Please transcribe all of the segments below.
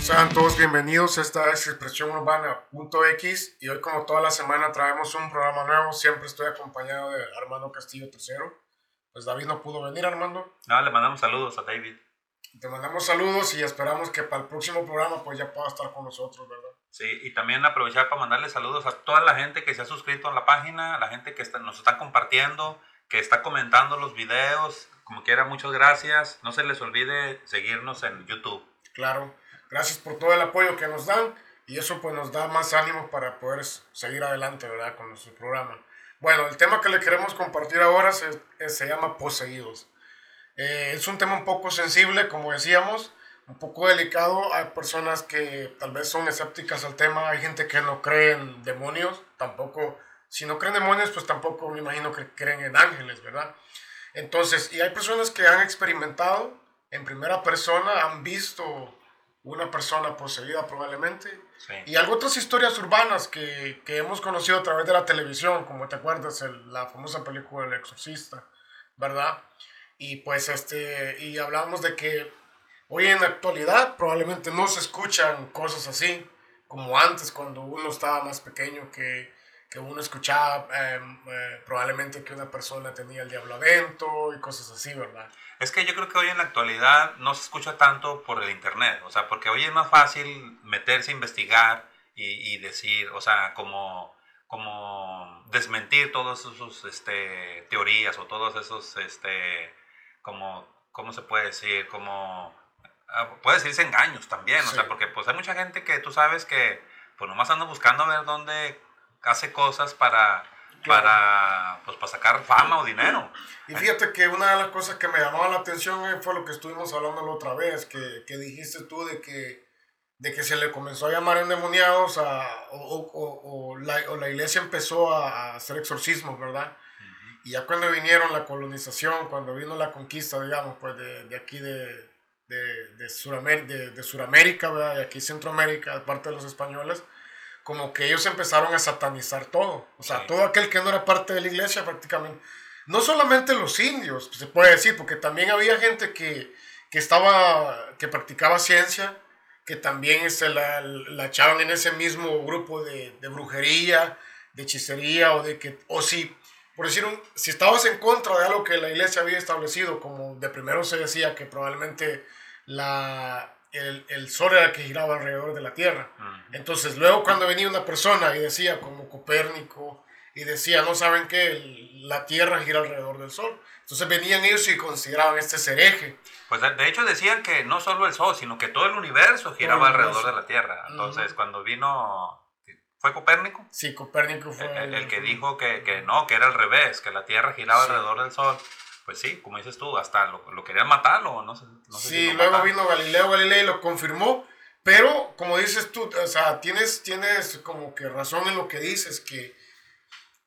Sean todos bienvenidos, esta es Expresión Urbana.x y hoy como toda la semana traemos un programa nuevo, siempre estoy acompañado de Armando Castillo III. Pues David no pudo venir, Armando. No, le mandamos saludos a David. Te mandamos saludos y esperamos que para el próximo programa pues ya pueda estar con nosotros, ¿verdad? Sí, y también aprovechar para mandarle saludos a toda la gente que se ha suscrito a la página, la gente que está, nos está compartiendo, que está comentando los videos. Como quiera, muchas gracias. No se les olvide seguirnos en YouTube. Claro, gracias por todo el apoyo que nos dan y eso pues nos da más ánimo para poder seguir adelante, ¿verdad? Con nuestro programa. Bueno, el tema que le queremos compartir ahora se, se llama poseídos. Eh, es un tema un poco sensible, como decíamos, un poco delicado. Hay personas que tal vez son escépticas al tema, hay gente que no cree en demonios, tampoco, si no creen en demonios, pues tampoco me imagino que creen en ángeles, ¿verdad? Entonces, y hay personas que han experimentado en primera persona, han visto una persona poseída probablemente. Y algo otras historias urbanas que, que, hemos conocido a través de la televisión, como te acuerdas, la famosa película El Exorcista, ¿verdad? Y pues este, y hablamos de que hoy en la actualidad probablemente no se escuchan cosas así, como antes cuando uno estaba más pequeño, que, que uno escuchaba em, eh, probablemente que una persona tenía el diablo adentro y cosas así, ¿verdad? Es que yo creo que hoy en la actualidad no se escucha tanto por el internet, o sea, porque hoy es más fácil meterse a investigar y, y decir, o sea, como como desmentir todas esas este, teorías o todos esos este, como, ¿cómo se puede decir? Como, ah, puede decirse engaños también, o sea, porque pues hay mucha gente que tú sabes que pues nomás anda buscando a ver dónde hace cosas para, para, pues, para sacar fama o dinero. Y fíjate que una de las cosas que me llamaba la atención eh, fue lo que estuvimos hablando la otra vez, que, que dijiste tú de que, de que se le comenzó a llamar endemoniados a, o, o, o, la, o, la, iglesia empezó a, hacer exorcismos, ¿verdad? Y ya cuando vinieron la colonización, cuando vino la conquista, digamos, pues de, de aquí de, de, de, Suramérica, de, de Suramérica, ¿verdad? Y aquí Centroamérica, de parte de los españoles, como que ellos empezaron a satanizar todo. O sea, todo aquel que no era parte de la iglesia prácticamente. No solamente los indios, se puede decir, porque también había gente que, que estaba, que practicaba ciencia, que también se la, la echaban en ese mismo grupo de, de brujería, de hechicería, o de que, o si por decir, un, si estabas en contra de algo que la iglesia había establecido, como de primero se decía que probablemente la, el, el sol era el que giraba alrededor de la Tierra. Entonces, luego cuando venía una persona y decía, como Copérnico, y decía, no saben que la Tierra gira alrededor del Sol. Entonces venían ellos y consideraban este hereje. Pues de hecho decían que no solo el Sol, sino que todo el universo giraba alrededor de la Tierra. Entonces, cuando vino ¿Fue Copérnico? Sí, Copérnico fue. El, el que dijo que, que, no, que era al revés, que la Tierra giraba sí. alrededor del Sol. Pues sí, como dices tú, hasta lo, lo querían matarlo, no sé. No sé sí, si luego mataron. vino Galileo Galilei y lo confirmó. Pero, como dices tú, o sea, tienes, tienes como que razón en lo que dices, que.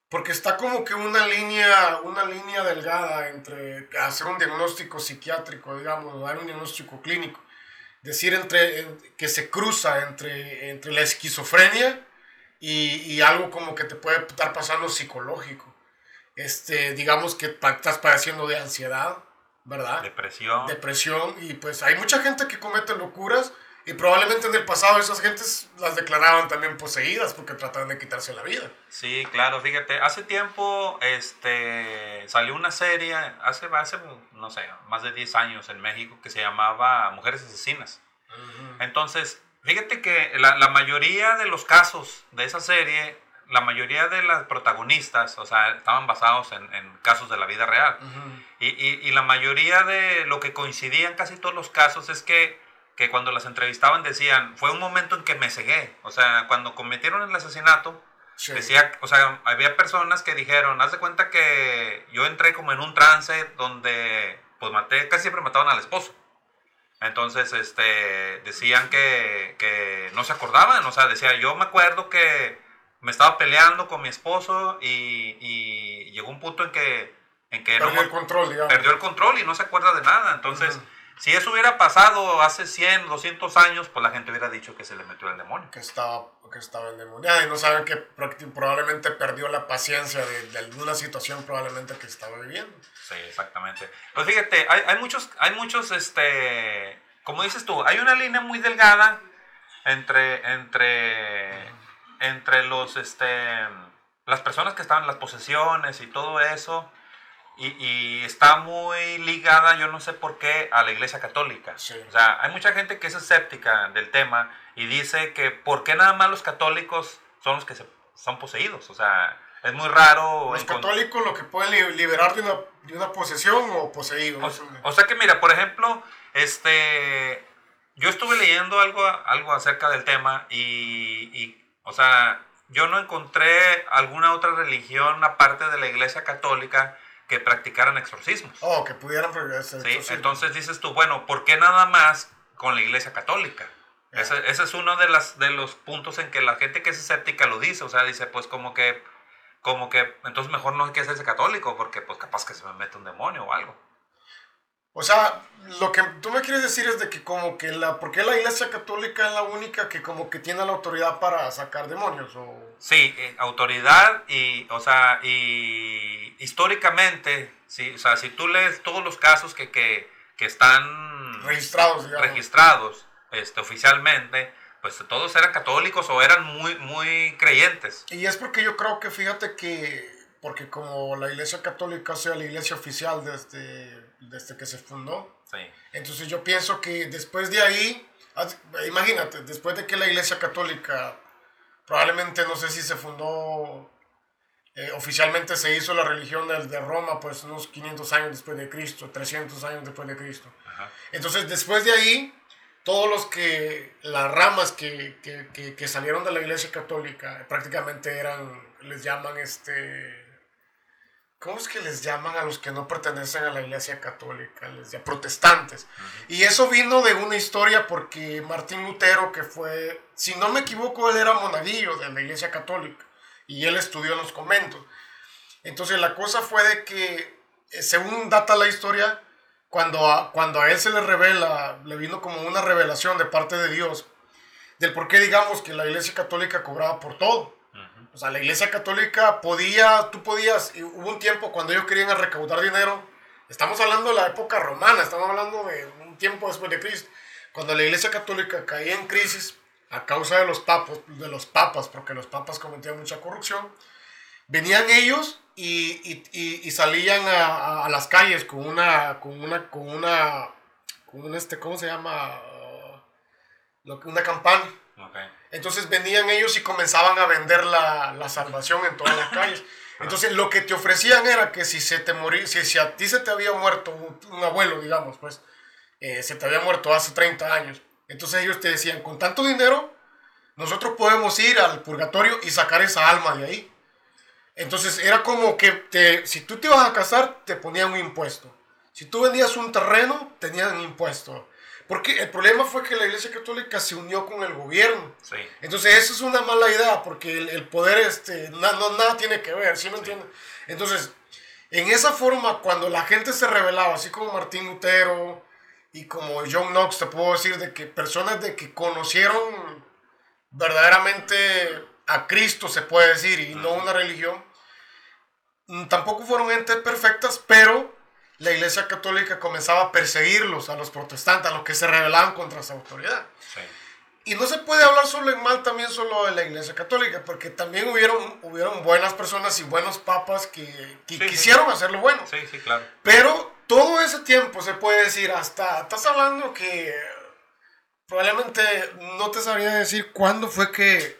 Porque está como que una línea, una línea delgada entre hacer un diagnóstico psiquiátrico, digamos, dar un diagnóstico clínico. Decir entre, que se cruza entre, entre la esquizofrenia y, y, algo como que te puede estar pasando psicológico. Este, digamos que estás padeciendo de ansiedad, ¿verdad? Depresión. Depresión. Y pues hay mucha gente que comete locuras y probablemente en el pasado esas gentes las declaraban también poseídas porque trataban de quitarse la vida. Sí, claro, fíjate, hace tiempo este, salió una serie, hace, hace, no sé, más de 10 años en México que se llamaba Mujeres Asesinas. Uh -huh. Entonces, Fíjate que la, la, mayoría de los casos de esa serie, la mayoría de las protagonistas, o sea, estaban basados en, en casos de la vida real. Uh -huh. y, y, y, la mayoría de lo que coincidían casi todos los casos es que, que cuando las entrevistaban decían, fue un momento en que me cegué. O sea, cuando cometieron el asesinato, sí. decía, o sea, había personas que dijeron, haz de cuenta que yo entré como en un trance donde, pues maté, casi siempre mataban al esposo. Entonces, este, decían que, que, no se acordaban, o sea, decía, yo me acuerdo que me estaba peleando con mi esposo y, y llegó un punto en que... En que perdió no, el control, digamos. Perdió el control y no se acuerda de nada. Entonces, uh -huh. si eso hubiera pasado hace 100, 200 años, pues la gente hubiera dicho que se le metió el demonio. Que estaba, que estaba endemoniada y no saben que probablemente perdió la paciencia de, de alguna situación probablemente que estaba viviendo. Sí, exactamente. Pues fíjate, hay, hay muchos, hay muchos, este, como dices tú, hay una línea muy delgada entre, entre, entre los, este, las personas que estaban en las posesiones y todo eso, y, y, está muy ligada, yo no sé por qué, a la Iglesia Católica. O sea, hay mucha gente que es escéptica del tema y dice que ¿por qué nada más los católicos son los que se, son poseídos? O sea, es muy raro. Los católicos lo que pueden liberar de una, de una posesión o poseído. O, sea que mira, por ejemplo, este, yo estuve leyendo algo, algo acerca del tema y, y, o sea, yo no encontré alguna otra religión aparte de la Iglesia Católica que practicaran exorcismos. Oh, que pudieran practicar Sí, entonces dices tú, bueno, ¿por qué nada más con la Iglesia Católica? Ese, ese, es uno de, las, de los puntos en que la gente que es escéptica lo dice, o sea, dice, pues como que, como que, entonces mejor no hay que hacerse católico, porque pues capaz que se me mete un demonio o algo. O sea, lo que tú me quieres decir es de que como que la, ¿por qué la iglesia católica es la única que como que tiene la autoridad para sacar demonios? O... Sí, eh, autoridad y, o sea, y históricamente, sí, o sea, si tú lees todos los casos que, que, que están registrados, registrados este, oficialmente, pues todos eran católicos o eran muy, muy creyentes. Y es porque yo creo que, fíjate que, porque como la iglesia católica sea la iglesia oficial desde desde que se fundó. Entonces yo pienso que después de ahí, imagínate, después de que la Iglesia Católica probablemente no sé si se fundó eh, oficialmente se hizo la religión de, de, Roma pues unos 500 años después de Cristo, 300 años después de Cristo. Entonces después de ahí, todos los que, las ramas que, que, que, salieron de la iglesia católica prácticamente eran, les llaman este, ¿Cómo es que les llaman a los que no pertenecen a la iglesia católica? Les llaman protestantes. Y eso vino de una historia porque Martín Lutero, que fue, si no me equivoco, él era monaguillo de la iglesia católica y él estudió en los conventos. Entonces la cosa fue de que, eh, según data la historia, cuando a, cuando a él se le revela, le vino como una revelación de parte de Dios, del por qué digamos que la iglesia católica cobraba por todo. O sea, la iglesia católica podía, tú podías, hubo un tiempo cuando ellos querían recaudar dinero, estamos hablando de la época romana, estamos hablando de un tiempo después de Cristo, cuando la iglesia católica caía en crisis a causa de los papas, de los papas porque los papas cometían mucha corrupción, venían ellos y, y, y, salían a, a, las calles con una, con una, con una, con un este, ¿cómo se llama? Uh, una campana. Okay. Entonces venían ellos y comenzaban a vender la, la salvación en todas las calles. Entonces lo que te ofrecían era que si se te moría, si, si, a ti se te había muerto un, abuelo, digamos, pues, eh, se te había muerto hace 30 años. Entonces ellos te decían, con tanto dinero, nosotros podemos ir al purgatorio y sacar esa alma de ahí. Entonces era como que te, si tú te ibas a casar, te ponían un impuesto. Si tú vendías un terreno, tenían un impuesto. Porque el problema fue que la Iglesia Católica se unió con el gobierno. Sí. Entonces, eso es una mala idea, porque el, poder, este, no, nada tiene que ver, ¿sí me entiendes? Entonces, en esa forma, cuando la gente se rebelaba, así como Martín Lutero y como John Knox, te puedo decir de que personas de que conocieron verdaderamente a Cristo, se puede decir, y no una religión, tampoco fueron entes perfectas, pero la Iglesia Católica comenzaba a perseguirlos, a los protestantes, a los que se rebelaban contra esa autoridad. Y no se puede hablar solo en mal también solo de la Iglesia Católica, porque también hubieron, hubieron buenas personas y buenos papas que, quisieron hacerlo bueno. Sí, sí, claro. Pero todo ese tiempo se puede decir, hasta, estás hablando que probablemente no te sabría decir cuándo fue que,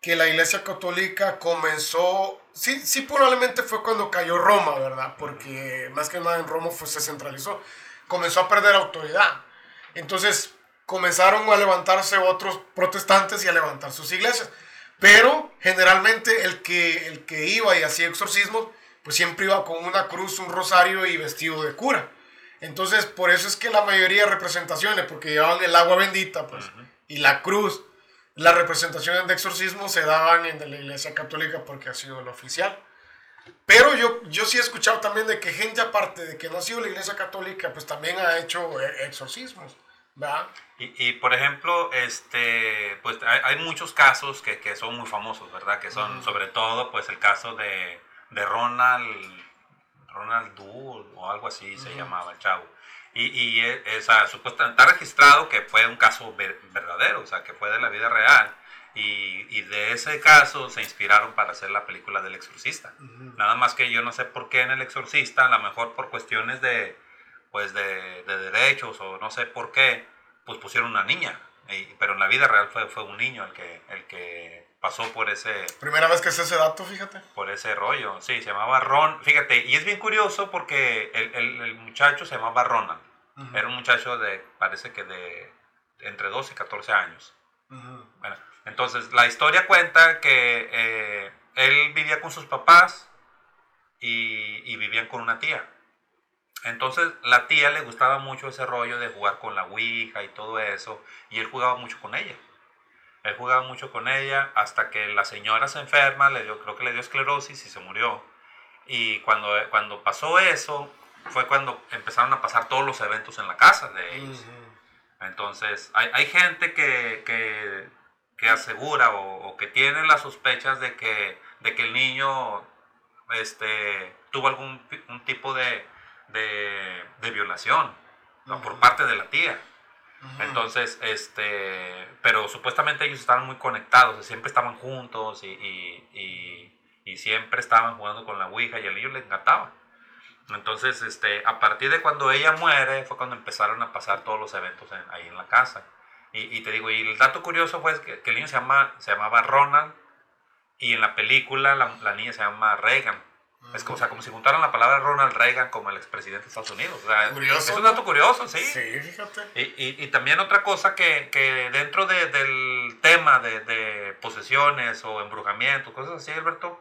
que la Iglesia Católica comenzó sí, sí probablemente fue cuando cayó Roma, ¿verdad? Porque más que nada en Roma fue, se centralizó. Comenzó a perder autoridad. Entonces comenzaron a levantarse otros protestantes y a levantar sus iglesias. Pero generalmente el que, el que iba y hacía exorcismos, pues siempre iba con una cruz, un rosario y vestido de cura. Entonces, por eso es que la mayoría de representaciones, porque llevaban el agua bendita, pues, y la cruz, las representaciones de exorcismo se daban en la iglesia católica porque ha sido lo oficial. Pero yo, yo sí he escuchado también de que gente aparte de que no ha sido la iglesia católica, pues también ha hecho eh, exorcismos. ¿verdad? Y, y, por ejemplo, este, pues hay, hay muchos casos que, que, son muy famosos, ¿verdad? Que son sobre todo pues el caso de, de Ronald, Ronald Du o algo así se llamaba el chavo. Y, y eh, esa, supuestamente está registrado que fue un caso verdadero, o sea, que fue de la vida real. Y, y, de ese caso se inspiraron para hacer la película del exorcista. Nada más que yo no sé por qué en el exorcista, a lo mejor por cuestiones de, pues de, de derechos o no sé por qué, pues pusieron una niña. pero en la vida real fue, fue un niño el que, el que pasó por ese... Primera vez que es ese dato, fíjate. Por ese rollo, sí, se llamaba Ron. Fíjate, y es bien curioso porque el, el, el muchacho se llamaba Ronald. Era un muchacho de, parece que de entre 12 y 14 años. Bueno, entonces la historia cuenta que eh, él vivía con sus papás y, y vivían con una tía. Entonces la tía le gustaba mucho ese rollo de jugar con la Ouija y todo eso, y él jugaba mucho con ella. Él jugaba mucho con ella hasta que la señora se enferma, le dio, creo que le dio esclerosis y se murió. Y cuando, cuando pasó eso, fue cuando empezaron a pasar todos los eventos en la casa de ellos. Entonces, hay, hay gente que, que, que asegura o, o, que tiene las sospechas de que, de que el niño este, tuvo algún un tipo de, de, de violación por parte de la tía. Entonces, este, pero supuestamente ellos estaban muy conectados, siempre estaban juntos y, y, y, siempre estaban jugando con la Ouija y a ellos les encantaba. Entonces, este, a partir de cuando ella muere, fue cuando empezaron a pasar todos los eventos ahí en la casa. Y, te digo, y el dato curioso fue que, el niño se, llama, se llamaba Ronald y en la película la, la niña se llama Reagan. Es como, o sea, como si juntaran la palabra Ronald Reagan como el expresidente de Estados Unidos. Es un dato curioso, sí. Sí, fíjate. Y, y, y también otra cosa que, que dentro de, del tema de, de, posesiones o embrujamientos, cosas así, Alberto,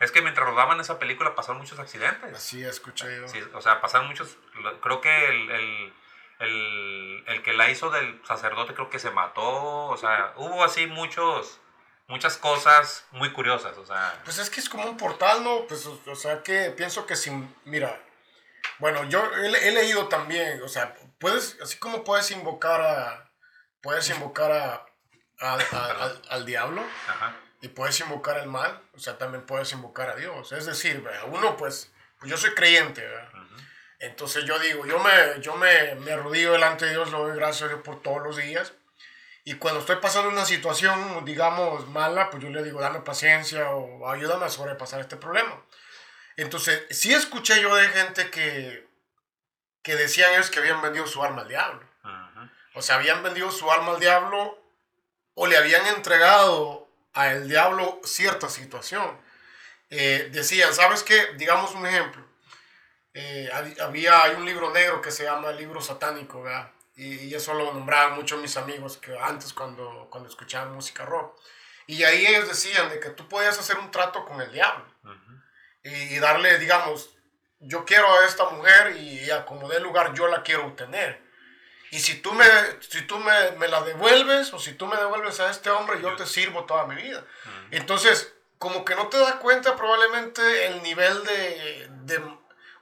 es que mientras rodaban esa película pasaron muchos accidentes. Así escuché yo. Sí, o sea, pasaron muchos. Creo que el, el, el, el que la hizo del sacerdote creo que se mató. O sea, hubo así muchos muchas cosas muy curiosas, o sea. Pues es que es como un portal, ¿no? Pues, o, sea, que pienso que sin, mira, bueno, yo he, leído también, o sea, puedes, así como puedes invocar a, puedes invocar a, al, diablo y puedes invocar al mal, o sea, también puedes invocar a Dios. Es decir, uno, pues, pues yo soy creyente, ¿verdad? Entonces yo digo, yo me, yo me, me arrodillo delante de Dios, le doy gracias a Dios por todos los días. Y cuando estoy pasando una situación, digamos, mala, pues yo le digo, dame paciencia o ayúdame a sobrepasar este problema. Entonces, sí escuché yo de gente que, que decían ellos que habían vendido su alma al diablo. O sea, habían vendido su alma al diablo o le habían entregado al diablo cierta situación. Eh, decían, ¿sabes qué? Digamos un ejemplo. Eh, había, hay un libro negro que se llama el libro satánico, ¿verdad? y, eso lo nombraban muchos mis amigos que antes cuando, cuando escuchaban música rock. Y ahí ellos decían de que tú podías hacer un trato con el diablo y, darle, digamos, yo quiero a esta mujer y, a como dé lugar yo la quiero obtener. Y si tú, me, si tú me, me, la devuelves o si tú me devuelves a este hombre, yo te sirvo toda mi vida. Entonces, como que no te das cuenta probablemente el nivel de, de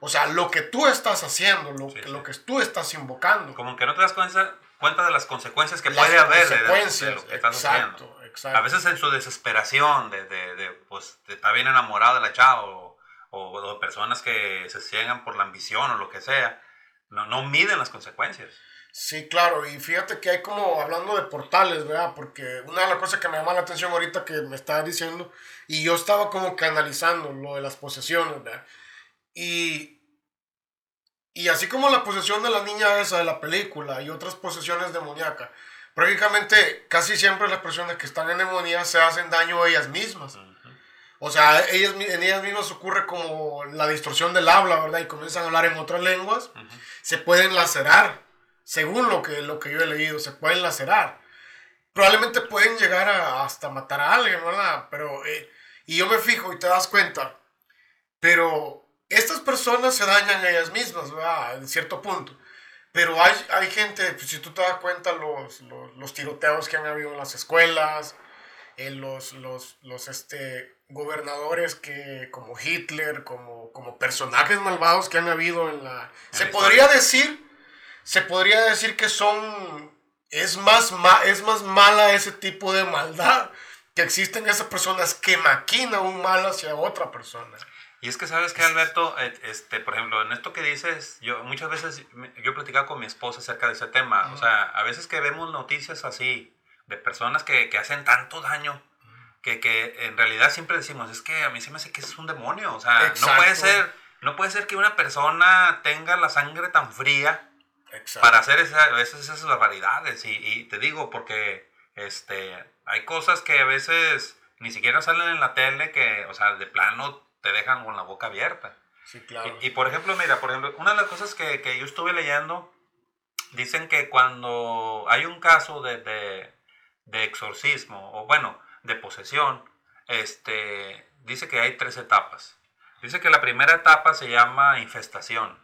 o sea, lo que tú estás haciendo, lo, que, lo que tú estás invocando. Como que no te das cuenta, cuenta de las consecuencias que puede haber de, lo que estás exacto, haciendo. Exacto. A veces en su desesperación de, de, de pues, de estar bien enamorado de la chava o, o, personas que se ciegan por la ambición o lo que sea, no, no miden las consecuencias. Sí, claro, y fíjate que hay como hablando de portales, ¿verdad? Porque una de las cosas que me llama la atención ahorita que me estaba diciendo, y yo estaba como que analizando lo de las posesiones, ¿verdad? Y, y así como la posesión de la niña esa de la película y otras posesiones demoníacas, prácticamente casi siempre las personas que están en demonía se hacen daño a ellas mismas. O sea, ellas, en ellas mismas ocurre como la distorsión del habla, ¿verdad? Y comienzan a hablar en otras lenguas. Se pueden lacerar, según lo que, lo que yo he leído, se pueden lacerar. Probablemente pueden llegar a, hasta matar a alguien, ¿verdad? Pero, eh, y yo me fijo y te das cuenta, pero estas personas se dañan ellas mismas, ¿verdad? En cierto punto. Pero hay, hay gente, pues, si tú te das cuenta, los, los, los, tiroteos que han habido en las escuelas, en los, los, los este, gobernadores que, como Hitler, como, como personajes malvados que han habido en la... se podría decir, se podría decir que son... Es más, es más mala ese tipo de maldad que existen esas personas que maquinan un mal hacia otra persona. Y es que sabes que Alberto, este, por ejemplo, en esto que dices, yo muchas veces yo he platicado con mi esposa acerca de ese tema. O sea, a veces que vemos noticias así de personas que, que hacen tanto daño que, que, en realidad siempre decimos, es que a mí se me hace que es un demonio. O sea, no puede ser, no puede ser que una persona tenga la sangre tan fría para hacer esa, esas, esas barbaridades. Y, y, te digo, porque este, hay cosas que a veces ni siquiera salen en la tele que, o sea, de plano te dejan con la boca abierta. Sí, claro. Y, por ejemplo, mira, por ejemplo, una de las cosas que, que yo estuve leyendo, dicen que cuando hay un caso de, de, de, exorcismo, o bueno, de posesión, este, dice que hay tres etapas. Dice que la primera etapa se llama infestación.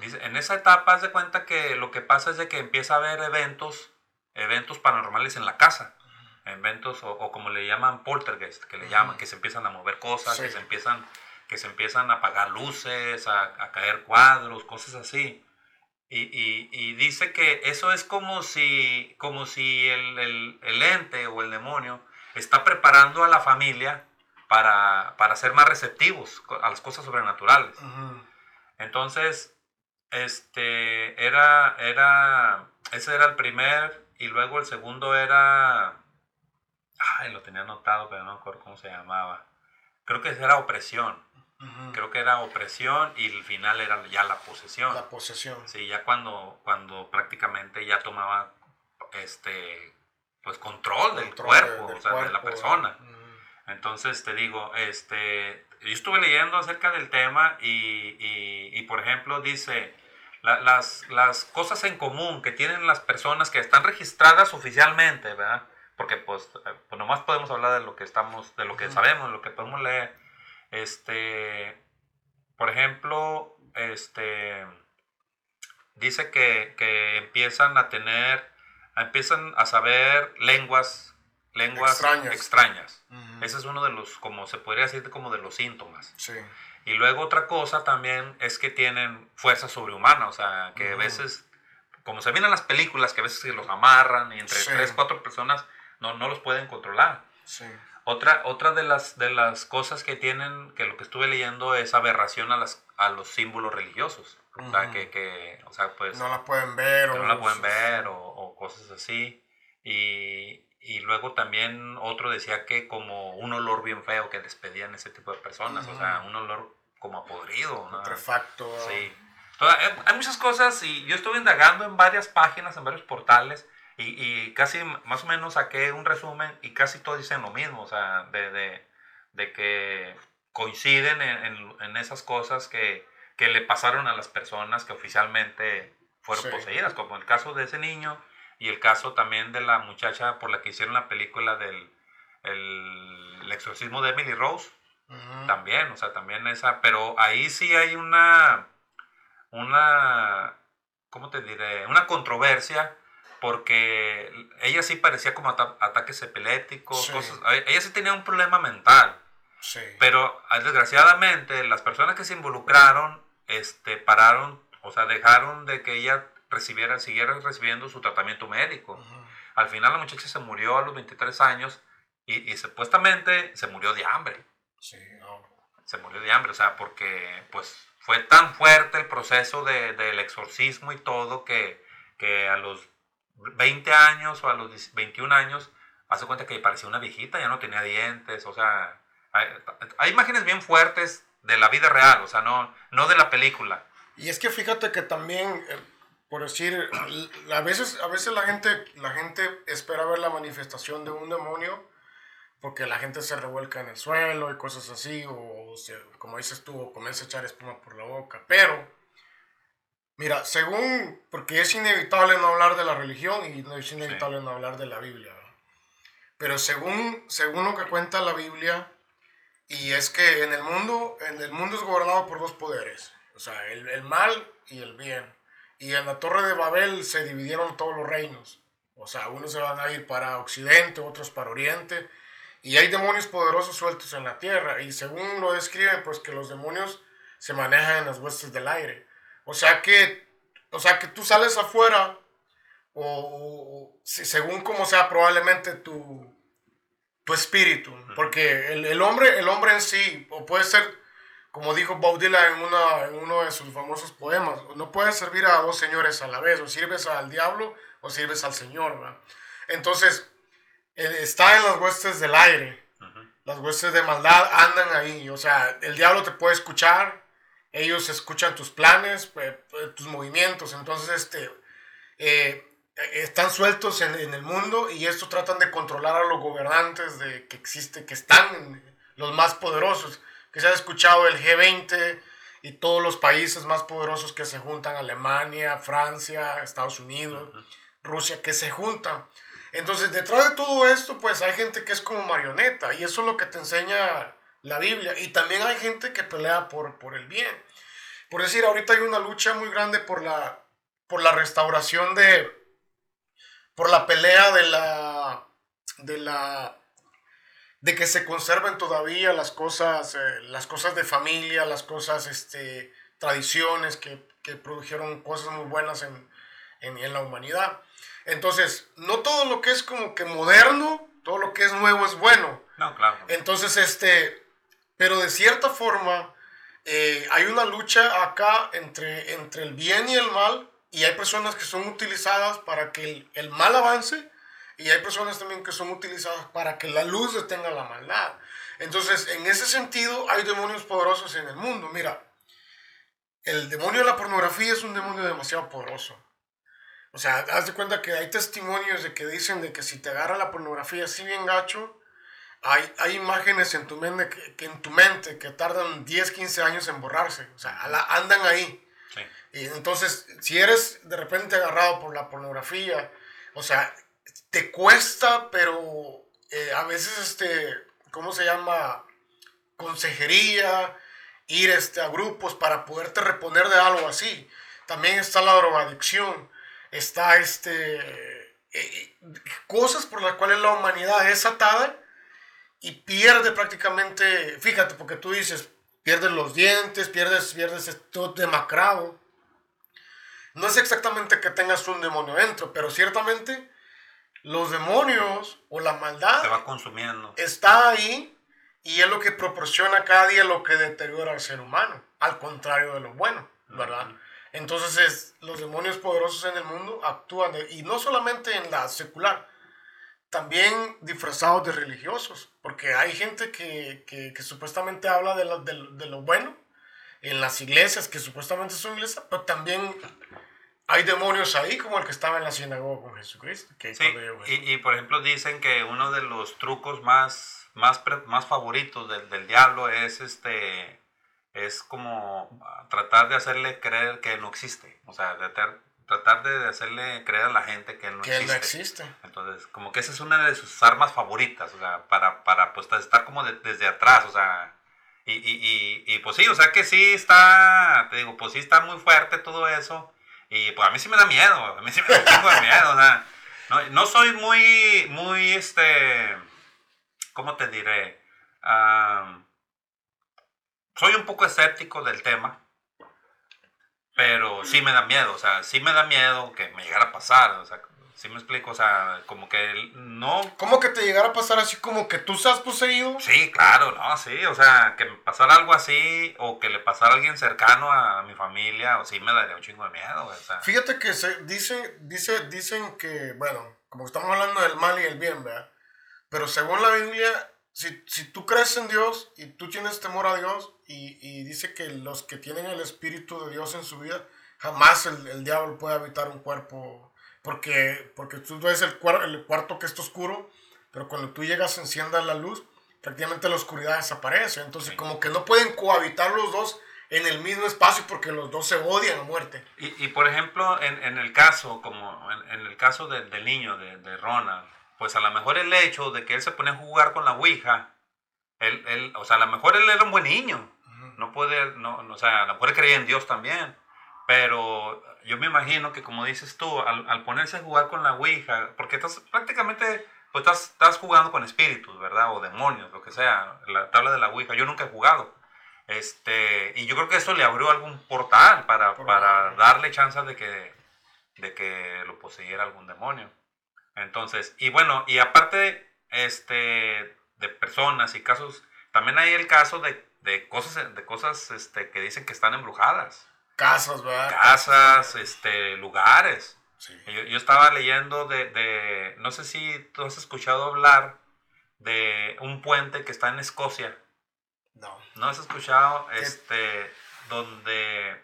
Dice, en esa etapa, se cuenta que lo que pasa es de que empieza a haber eventos, eventos paranormales en la casa. Eventos o, como le llaman poltergeist, que le llaman, que se empiezan a mover cosas, que se empiezan que se empiezan a apagar luces, a, caer cuadros, cosas así. Y, y, dice que eso es como si, como si el, el, el, ente o el demonio está preparando a la familia para, para ser más receptivos a las cosas sobrenaturales. Entonces, este, era, era, ese era el primer, y luego el segundo era Ay, lo tenía anotado, pero no me acuerdo cómo se llamaba. Creo que era opresión. Creo que era opresión y el final era ya la posesión. La posesión. Sí, ya cuando, cuando prácticamente ya tomaba este pues control, del cuerpo, o sea, de la persona. Entonces te digo, este, yo estuve leyendo acerca del tema y, y, por ejemplo dice, las, las cosas en común que tienen las personas que están registradas oficialmente, ¿verdad? porque pues, eh, pues, nomás podemos hablar de lo que estamos, de lo que sabemos, de lo que podemos leer. Este, por ejemplo, este, dice que, que empiezan a tener, empiezan a saber lenguas, lenguas extrañas. Ese es uno de los, como se podría decir, como de los síntomas. Sí. Y luego otra cosa también es que tienen fuerza sobrehumana, o sea, que a veces, como se ven en las películas, que a veces se los amarran y entre tres, cuatro personas no, no los pueden controlar. Sí. Otra, otra de, las, de las cosas que tienen, que lo que estuve leyendo es aberración a, las, a los símbolos religiosos. O sea, que, que, o sea, pues... No las pueden ver. o no las pueden ver o, o, cosas así. Y, y, luego también otro decía que como un olor bien feo que despedían ese tipo de personas. O sea, un olor como a podrido. ¿no? Sí. hay muchas cosas y yo estuve indagando en varias páginas, en varios portales y, y, casi más o menos saqué un resumen y casi todos dicen lo mismo, o sea, de, de, de que coinciden en, en, esas cosas que, que, le pasaron a las personas que oficialmente fueron poseídas, como el caso de ese niño y el caso también de la muchacha por la que hicieron la película del el, exorcismo de Emily Rose. También, o sea, también esa, pero ahí sí hay una, una, ¿cómo te diré? Una controversia porque ella sí parecía como ataques epilépticos, cosas, ella sí tenía un problema mental. Sí. Pero ah, desgraciadamente las personas que se involucraron este, pararon, o sea, dejaron de que ella recibiera, siguiera recibiendo su tratamiento médico. Al final la muchacha se murió a los 23 años y, y supuestamente se murió de hambre. Sí, Se murió de hambre, o sea, porque pues fue tan fuerte el proceso de, del exorcismo y todo que, que a los 20 años o a los 21 años, hace cuenta que parecía una viejita, ya no tenía dientes, o sea, hay, imágenes bien fuertes de la vida real, o sea, no, no de la película. Y es que fíjate que también, eh, por decir, a veces, a veces la, gente, la gente espera ver la manifestación de un demonio porque la gente se revuelca en el suelo y cosas así, o como dices tú, comienza a echar espuma por la boca, pero Mira, según, porque es inevitable no hablar de la religión y no es inevitable no hablar de la Biblia, pero según, según lo que cuenta la Biblia, y es que en el mundo, en el mundo es gobernado por dos poderes, o sea, el, el mal y el bien. Y en la torre de Babel se dividieron todos los reinos. O sea, unos se van a ir para occidente, otros para oriente. Y hay demonios poderosos sueltos en la tierra. Y según lo describen, pues que los demonios se manejan en las huestes del aire. O sea que, o sea que tú sales afuera, o, según como sea probablemente tu, tu espíritu, porque el, el, hombre, el hombre en sí, o puede ser como dijo Dylan en, una, en uno de sus famosos poemas, no puedes servir a dos señores a la vez, o sirves al diablo o sirves al Señor. ¿verdad? Entonces, está en las huestes del aire, las huestes de maldad andan ahí, o sea, el diablo te puede escuchar, ellos escuchan tus planes, tus movimientos, entonces este, eh, están sueltos en, en, el mundo y esto tratan de controlar a los gobernantes de, que existe, que están los más poderosos que se ha escuchado el G20 y todos los países más poderosos que se juntan, Alemania, Francia, Estados Unidos, Rusia, que se juntan. Entonces, detrás de todo esto, pues hay gente que es como marioneta y eso es lo que te enseña la Biblia. Y también hay gente que pelea por, por el bien. Por decir, ahorita hay una lucha muy grande por la, por la restauración de, por la pelea de la, de la de que se conserven todavía las cosas, eh, las cosas de familia, las cosas, este, tradiciones que, que produjeron cosas muy buenas en, en, en, la humanidad. Entonces, no todo lo que es como que moderno, todo lo que es nuevo es bueno. No, claro. Entonces, este, pero de cierta forma, eh, hay una lucha acá entre, entre el bien y el mal, y hay personas que son utilizadas para que el, el mal avance y hay personas también que son utilizadas para que la luz detenga la maldad. Entonces, en ese sentido, hay demonios poderosos en el mundo. Mira, el demonio de la pornografía es un demonio demasiado poderoso. O sea, haz de cuenta que hay testimonios de que dicen de que si te agarra la pornografía así bien gacho, hay, hay imágenes en tu, mente que, en tu mente que tardan 10, 15 años en borrarse. O sea, andan ahí. Y entonces, si eres de repente agarrado por la pornografía, o sea, te cuesta, pero eh, a veces, este, ¿cómo se llama? Consejería, ir este, a grupos para poderte reponer de algo así. También está la drogadicción, está este, eh, cosas por las cuales la humanidad es atada y pierde prácticamente, fíjate, porque tú dices, pierdes los dientes, pierdes, pierdes todo demacrado. No es exactamente que tengas un demonio dentro, pero ciertamente los demonios o la maldad se va consumiendo. Está ahí y es lo que proporciona cada día lo que deteriora al ser humano, al contrario de lo bueno, ¿verdad? Entonces es, los demonios poderosos en el mundo actúan, y no solamente en la secular, también disfrazados de religiosos, porque hay gente que, que, supuestamente habla de de, de lo bueno en las iglesias, que supuestamente son iglesias, pero también hay demonios ahí como el que estaba en la sinagoga con Jesucristo. Que sí, y, y, por ejemplo dicen que uno de los trucos más, más, más favoritos del, del, diablo es este es como tratar de hacerle creer que no existe. O sea, de tratar de hacerle creer a la gente que él no que existe. no existe. Entonces, como que esa es una de sus armas favoritas, o sea, para, para pues estar como desde atrás, o sea, y, y, y, y, pues sí, o sea que sí está, te digo, pues sí está muy fuerte todo eso, y pues a mí sí me da miedo, a mí sí me da miedo, o sea, no, no, soy muy, muy, este, ¿cómo te diré? soy un poco escéptico del tema, pero sí me da miedo, o sea, sí me da miedo que me llegara a pasar, o sea, ¿Sí me explico? O sea, como que no... ¿Cómo que te llegara a pasar así como que tú seas poseído? Sí, claro, no, sí, o sea, que me pasara algo así o que le pasara a alguien cercano a mi familia, o sí me daría un chingo de miedo, o sea. Fíjate que se dice, dice, dicen que, bueno, como estamos hablando del mal y el bien, ¿verdad? Pero según la Biblia, si, si tú crees en Dios y tú tienes temor a Dios y, y dice que los que tienen el Espíritu de Dios en su vida, jamás el, el diablo puede habitar un cuerpo porque, porque tú ves el, el cuarto que está oscuro, pero cuando tú llegas, enciendas la luz, prácticamente la oscuridad desaparece. Entonces, como que no pueden cohabitar los dos en el mismo espacio porque los dos se odian a muerte. Y, y por ejemplo, en, en, el caso, como en, el caso del niño, de, de, Ronald, pues a lo mejor el hecho de que él se pone a jugar con la Ouija, él, él, o sea, a lo mejor él era un buen niño. No puede, no, o sea, a lo mejor creer en Dios también. Pero yo me imagino que como dices tú, al, al, ponerse a jugar con la Ouija, porque estás prácticamente, pues estás, estás jugando con espíritus, ¿verdad? O demonios, lo que sea, la tabla de la Ouija, yo nunca he jugado. Este, y yo creo que eso le abrió algún portal para, para darle chance de que, de que lo poseyera algún demonio. Entonces, y bueno, y aparte este, de personas y casos también hay el caso de, de cosas, de cosas este, que dicen que están embrujadas. Casas, ¿verdad? Casas, este, lugares. Yo, yo, estaba leyendo de, de, no sé si tú has escuchado hablar de un puente que está en Escocia. No. ¿No has escuchado? Este, donde,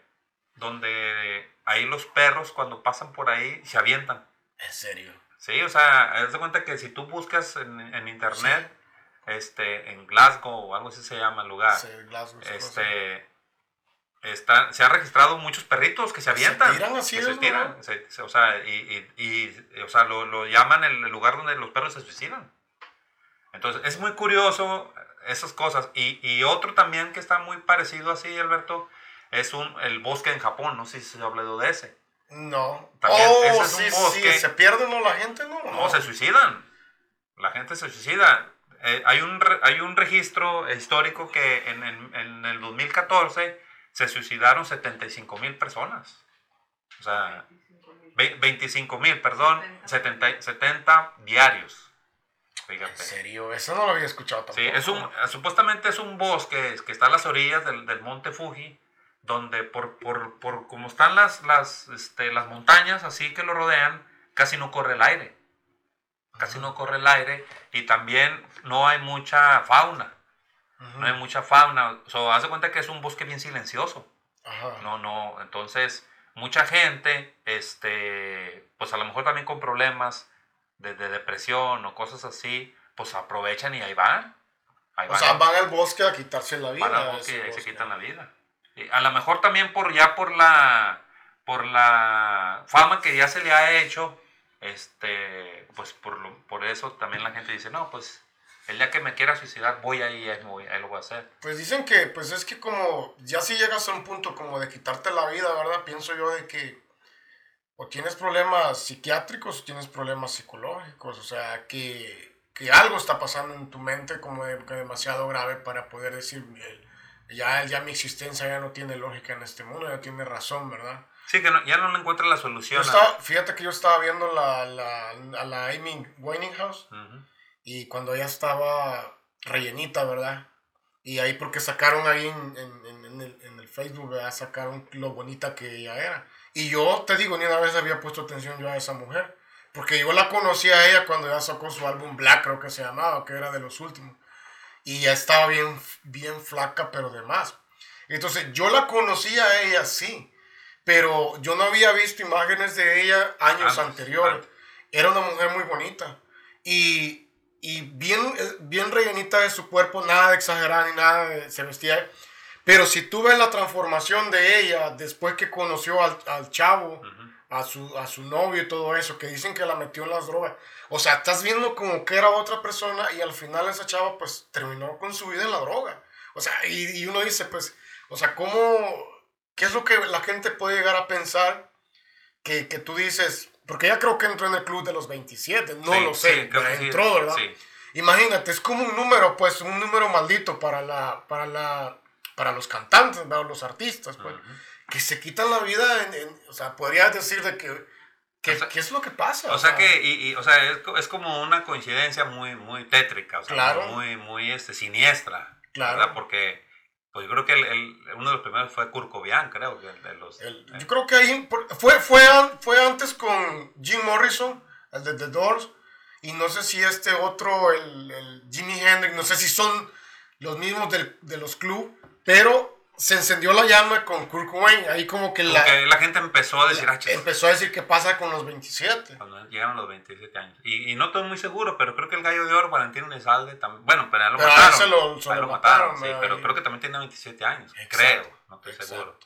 donde ahí los perros cuando pasan por ahí se avientan. ¿En serio? Sí, o sea, haz de cuenta que si tú buscas en, en internet, este, en Glasgow o algo así se llama el lugar. Sí, Glasgow. Este, está, se han registrado muchos perritos que se avientan. Se tiran así, se tiran. Se, se, o sea, y, y, y, o sea, lo, lo, llaman el lugar donde los perros se suicidan. Entonces, es muy curioso esas cosas. Y, y otro también que está muy parecido así, Alberto, es un, el bosque en Japón. No sé si se ha hablado de ese. No. También, oh, ese es sí, un bosque. sí. ¿Se pierde no la gente? No, No, se suicidan. La gente se suicida. Eh, hay, un, hay un registro histórico que en, en- en el 2014 se suicidaron 75 mil personas. O sea, ve- 25 mil, perdón, 70, 70 diarios. ¿En Fíjate. serio? Eso no lo había escuchado tampoco. Sí, es un, supuestamente es un bosque que está a las orillas del, del monte Fuji, donde por, por, por como están las, las, este, las montañas así que lo rodean, casi no corre el aire. Casi no corre el aire y también no hay mucha fauna. No hay mucha fauna. O sea, haz de cuenta que es un bosque bien silencioso. Ajá. No, no. Entonces, mucha gente, este, pues a lo mejor también con problemas de, de depresión o cosas así, pues aprovechan y ahí van. Ahí O sea, van al bosque a quitarse la vida. van al bosque y ahí se bosque. quitan la vida. Y a lo mejor también por ya por la por la fama que ya se le ha hecho, este, pues por, lo- por eso también la gente dice, no, pues el día que me quiera suicidar voy ahí, ahí, ahí lo voy a hacer. Pues dicen que, pues es que como, ya si llegas a un punto como de quitarte la vida, ¿verdad? Pienso yo de que o tienes problemas psiquiátricos o tienes problemas psicológicos, o sea, que, que algo está pasando en tu mente como de- que demasiado grave para poder decir, ya, ya mi existencia ya no tiene lógica en este mundo, ya tiene razón, ¿verdad? Sí, que no- ya no encuentra la solución. estaba, fíjate que yo estaba viendo la, la, a la Amy Winehouse Ujú. Y cuando ella estaba rellenita, ¿verdad? Y ahí porque sacaron ahí en, en- en- en el, en el Facebook, ¿verdad? Sacaron lo bonita que ella era. Y yo te digo, ni una vez había puesto atención yo a esa mujer. Porque yo la conocí a ella cuando ella sacó su álbum Black, creo que se llamaba, que era de los últimos. Y ya estaba bien, bien flaca, pero de más. Entonces yo la conocí a ella, sí. Pero yo no había visto imágenes de ella años Antes, anteriores. antes. Era una mujer muy bonita. Y, y bien, eh, bien rellenita de su cuerpo, nada de exagerada ni nada, de- se vestía. Pero si tú ves la transformación de ella después que conoció al, al chavo, Ujú. a su, a su novio y todo eso, que dicen que la metió en las drogas. O sea, estás viendo como que era otra persona y al final esa chava pues terminó con su vida en la droga. O sea, y, y uno dice pues, o sea, ¿cómo, qué es lo que la gente puede llegar a pensar que, que tú dices, porque ella creo que entró en el club de los 27, no Sí, lo sé, sí, creo que sí, entró, ¿verdad? sí. Imagínate, es como un número, pues, un número maldito para la, para la, para los cantantes, ¿verdad? los artistas, pues, Ujú. que se quitan la vida, en, en- o sea, podrías decir de que, que O sea- ¿qué es lo que pasa? O sea que, y, y, o sea, es, es como una coincidencia muy, muy tétrica, o sea, Claro. muy, muy este, siniestra, Claro. ¿verdad? Porque, pues yo creo que el, el- uno de los primeros fue Kurt Cobain, creo, de los... El- eh, yo creo que ahí fue, fue, fue antes con Jim Morrison, el de The Doors, y no sé si este otro, el, el Jimi Hendrix, no sé si son los mismos del- de los club, pero se encendió la llama con Kurt Cobain, ahí como que la, la gente empezó a decir, ah, empezó a decir qué pasa con los 27. cuando llegaron los 27 años. Y, y no estoy muy seguro, pero creo que el gallo de oro, Valentín Elizalde, también, bueno, pero ya lo Pero mataron. él se lo- se A él lo lo mataron, mataron, sí, ¿verdad? pero creo que también tiene 27 años, Exacto, creo, no estoy exacto. seguro.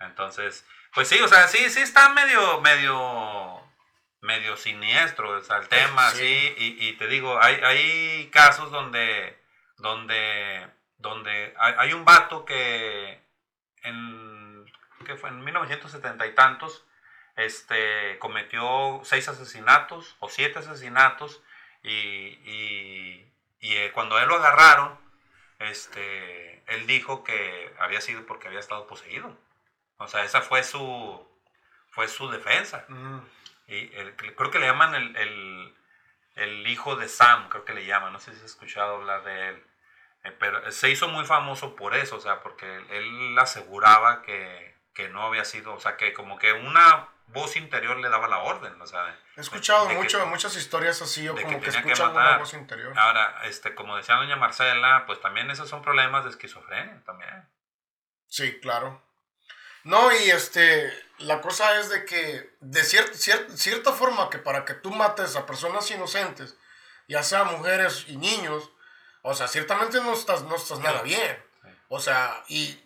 Entonces, pues sí, o sea, sí, sí está medio, medio, medio siniestro o sea, el tema, Sí. sí, y, y te digo, hay, hay casos donde, donde, donde hay, hay un vato que en, que fue en 1970 y tantos, este, cometió seis asesinatos o siete asesinatos y, y, y, eh, cuando a él lo agarraron, este, él dijo que había sido porque había estado poseído. O sea, esa fue su, fue su defensa. Mm. Y el- creo que le llaman el, el, el hijo de Sam, creo que le llaman, no sé si has escuchado hablar de él. Eh, pero se hizo muy famoso por eso, o sea, porque él, aseguraba que, que, no había sido, o sea, que como que una voz interior le daba la orden, o sea. He escuchado mucho, muchas historias así, o como que, que una voz interior. Ahora, este, como decía doña Marcela, pues también esos son problemas de esquizofrenia también. Sí, claro. No, y este, la cosa es de que, de cierta forma, que para que tú mates a personas inocentes, ya sea mujeres y niños, o sea, ciertamente no estás, no estás nada bien. O sea, y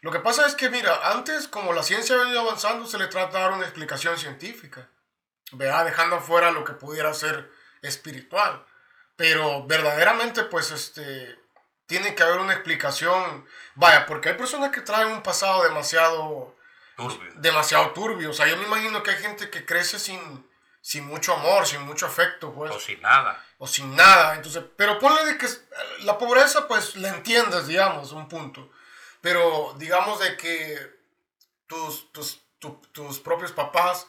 lo que pasa es que, mira, antes, como la ciencia ha venido avanzando, se le trata de dar una explicación científica, vea, dejando afuera lo que pudiera ser espiritual. Pero verdaderamente, pues, este, tiene que haber una explicación. Vaya, porque hay personas que traen un pasado demasiado turbio. Demasiado turbio. O sea, yo me imagino que hay gente que crece sin, sin mucho amor, sin mucho afecto, pues. O sin nada. O sin nada. Entonces, pero ponle de que la pobreza, pues, la entiendes, digamos, un punto. Pero digamos de que tus, tus, tus propios papás,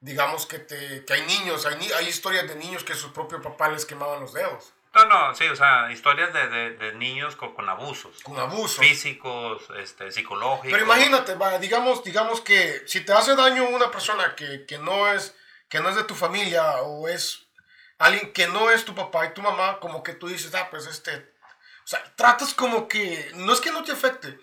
digamos que, te, que hay niños, hay, hay historias de niños que sus propios papás les quemaban los dedos. No, no, sí, o sea, historias de, de, de niños con, con, abusos. Con abusos. Físicos, este, psicológicos. Pero imagínate, digamos, digamos que si te hace daño una persona que, que, no es, que no es de tu familia o es alguien que no es tu papá y tu mamá, como que tú dices, ah, pues este, o sea, tratas como que, no es que no te afecte,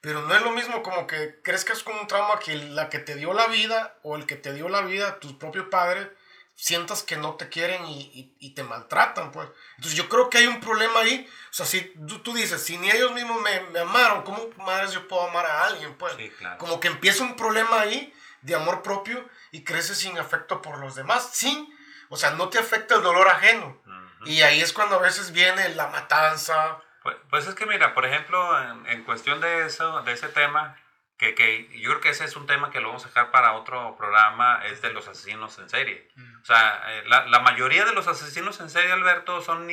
pero no es lo mismo como que crezcas con un trauma que la que te dio la vida o el que te dio la vida, tu propio padre, sientas que no te quieren y, y, te maltratan, pues. Entonces yo creo que hay un problema ahí. O sea, si tú, tú dices, si ni ellos mismos me, me, amaron, ¿cómo madres yo puedo amar a alguien? Pues sí, claro. como que empieza un problema ahí de amor propio y creces sin afecto por los demás, sin, o sea, no te afecta el dolor ajeno. Y ahí es cuando a veces viene la matanza. Pues, pues es que mira, por ejemplo, en, en cuestión de eso, de ese tema, que, que, yo creo que ese es un tema que lo vamos a dejar para otro programa, es de los asesinos en serie. Mm. O sea, eh, la, la, mayoría de los asesinos en serie, Alberto, son,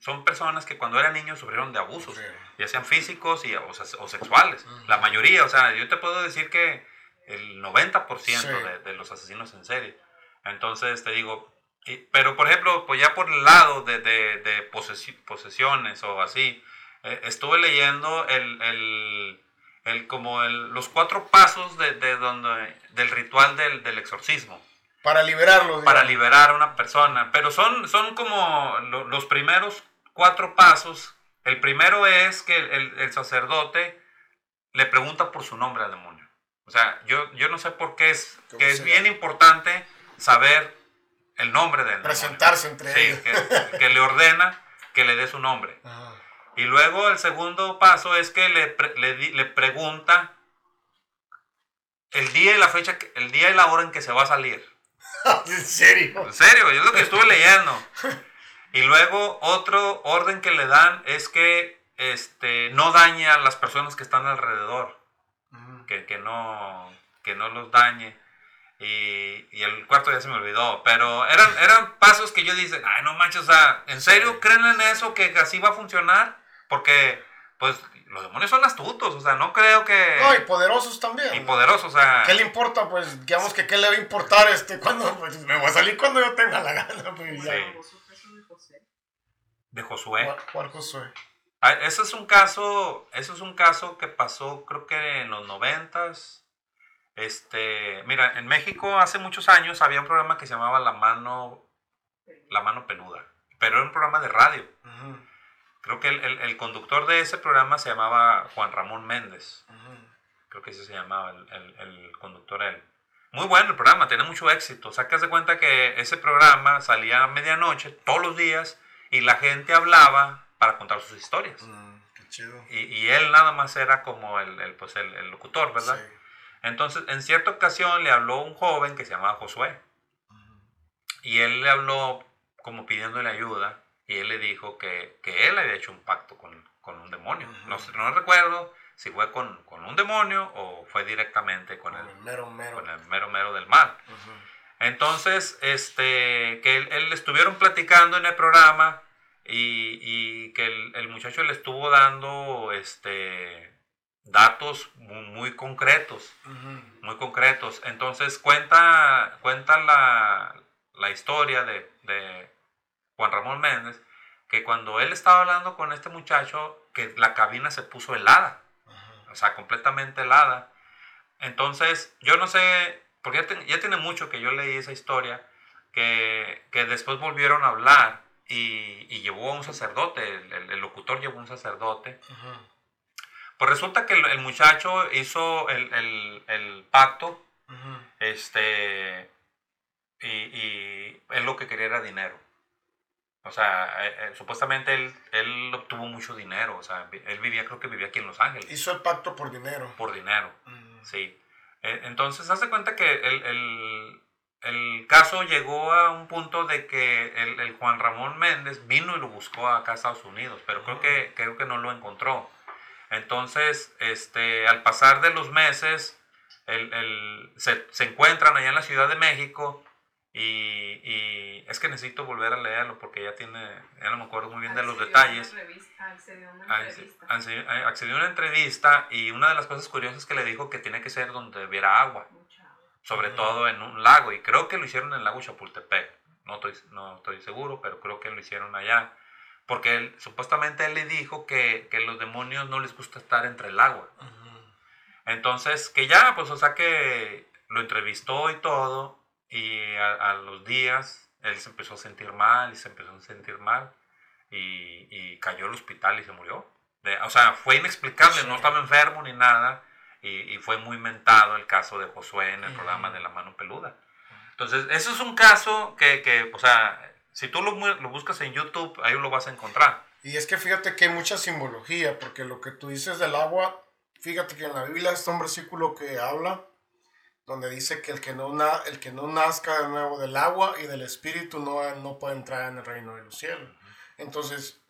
son personas que cuando eran niños sufrieron de abusos, ya sean físicos y, o, o sexuales. Mm. La mayoría, o sea, yo te puedo decir que el 90% de, de, los asesinos en serie. Entonces, te digo, pero por ejemplo, pues ya por el lado de, de, de posesiones o así, eh, estuve leyendo el, el el, como el, los cuatro pasos de, de donde, del ritual del, del, exorcismo. Para liberarlo. Para liberar a una persona. Pero son, son como los primeros cuatro pasos. El primero es que el, el, sacerdote le pregunta por su nombre al demonio. O sea, yo, yo no sé por qué es, que es bien importante saber el nombre del Presentarse entre ellos. Que, que, le ordena que le dé su nombre. Y luego el segundo paso es que le, le, le, pregunta el día y la fecha, el día y la hora en que se va a salir. ¿En serio? En serio, es lo que estuve leyendo. Y luego otro orden que le dan es que este, no dañe a las personas que están alrededor. Que, que, no, que no los dañe. Y, y, el cuarto ya se me olvidó. Pero eran, eran pasos que yo dije, ay, no manches, o sea, ¿en serio creen en eso que así va a funcionar? Porque, pues, los demonios son astutos, o sea, no creo que... No, y poderosos también. Y poderosos, o sea... ¿Qué le importa? Pues, digamos que qué le va a importar este, cuando, pues, me voy a salir cuando yo tenga la gana, pues, ya. De Josué. ¿Cuál, Josué? Ah, ese es un caso, ese es un caso que pasó, creo que en los noventas. Este, mira, en México hace muchos años había un programa que se llamaba La Mano, La Mano Peluda, pero era un programa de radio. Creo que el, el, el, conductor de ese programa se llamaba Juan Ramón Méndez. Creo que ese se llamaba el, el, conductor él. Muy bueno el programa, tiene mucho éxito. O sea, que hace cuenta que ese programa salía a medianoche todos los días y la gente hablaba para contar sus historias. Mm, qué chido. Y, y, él nada más era como el, pues el, locutor, ¿verdad? Sí. Entonces, en cierta ocasión le habló un joven que se llamaba Josué. Y él le habló como pidiéndole ayuda y él le dijo que, que él había hecho un pacto con, con un demonio. Uh -huh. no, no, recuerdo si fue con, con, un demonio o fue directamente con, el, el, mero mero. Con el mero mero del mal. Uh -huh. Entonces, este, que él, él, estuvieron platicando en el programa y, y que el, el, muchacho le estuvo dando este, datos muy, muy concretos, uh -huh. muy concretos. Entonces cuenta, cuenta la, la historia de, de Juan Ramón Méndez, que cuando él estaba hablando con este muchacho, que la cabina se puso helada, o sea, completamente helada. Entonces, yo no sé, porque ya, tiene mucho que yo leí esa historia, que, que después volvieron a hablar y, y, llevó a un sacerdote, el, locutor llevó a un sacerdote. Pues resulta que el, muchacho hizo el, el pacto, este, y, y, él lo que quería era dinero. O sea, eh, eh, supuestamente él, él obtuvo mucho dinero. O sea, él vivía, creo que vivía aquí en Los Ángeles. Hizo el pacto por dinero. Por dinero, sí. Eh, entonces, hace cuenta que el, el, el, caso llegó a un punto de que el, el, Juan Ramón Méndez vino y lo buscó acá a Estados Unidos, pero creo, que, creo que no lo encontró. Entonces, este, al pasar de los meses, el, se, se, encuentran allá en la Ciudad de México y, y, es que necesito volver a leerlo porque ya tiene, ya no me acuerdo muy bien de los detalles. accedió a una entrevista. Accedió a una entrevista y una de las cosas curiosas que le dijo que tiene que ser donde hubiera agua. Sobre todo en un lago. Y creo que lo hicieron en el lago Chapultepec. No estoy, no estoy seguro, pero creo que lo hicieron allá. Porque él, supuestamente él le dijo que, que los demonios no les gusta estar entre el agua. Entonces, que ya, pues, o sea que lo entrevistó y todo, y a, los días él se empezó a sentir mal y se empezó a sentir mal, y, y cayó al hospital y se murió. o sea, fue inexplicable, no estaba enfermo ni nada, y, y, fue muy mentado el caso de Josué en el programa de La Mano Peluda. Entonces, eso es un caso que, que o sea, si tú lo, lo buscas en YouTube, ahí lo vas a encontrar. Y es que fíjate que hay mucha simbología, porque lo que tú dices del agua Fíjate que en la Biblia está un versículo que habla donde dice que el que no, na, el que no nazca de nuevo del agua y del espíritu no, no puede entrar en el reino de los cielos. Entonces,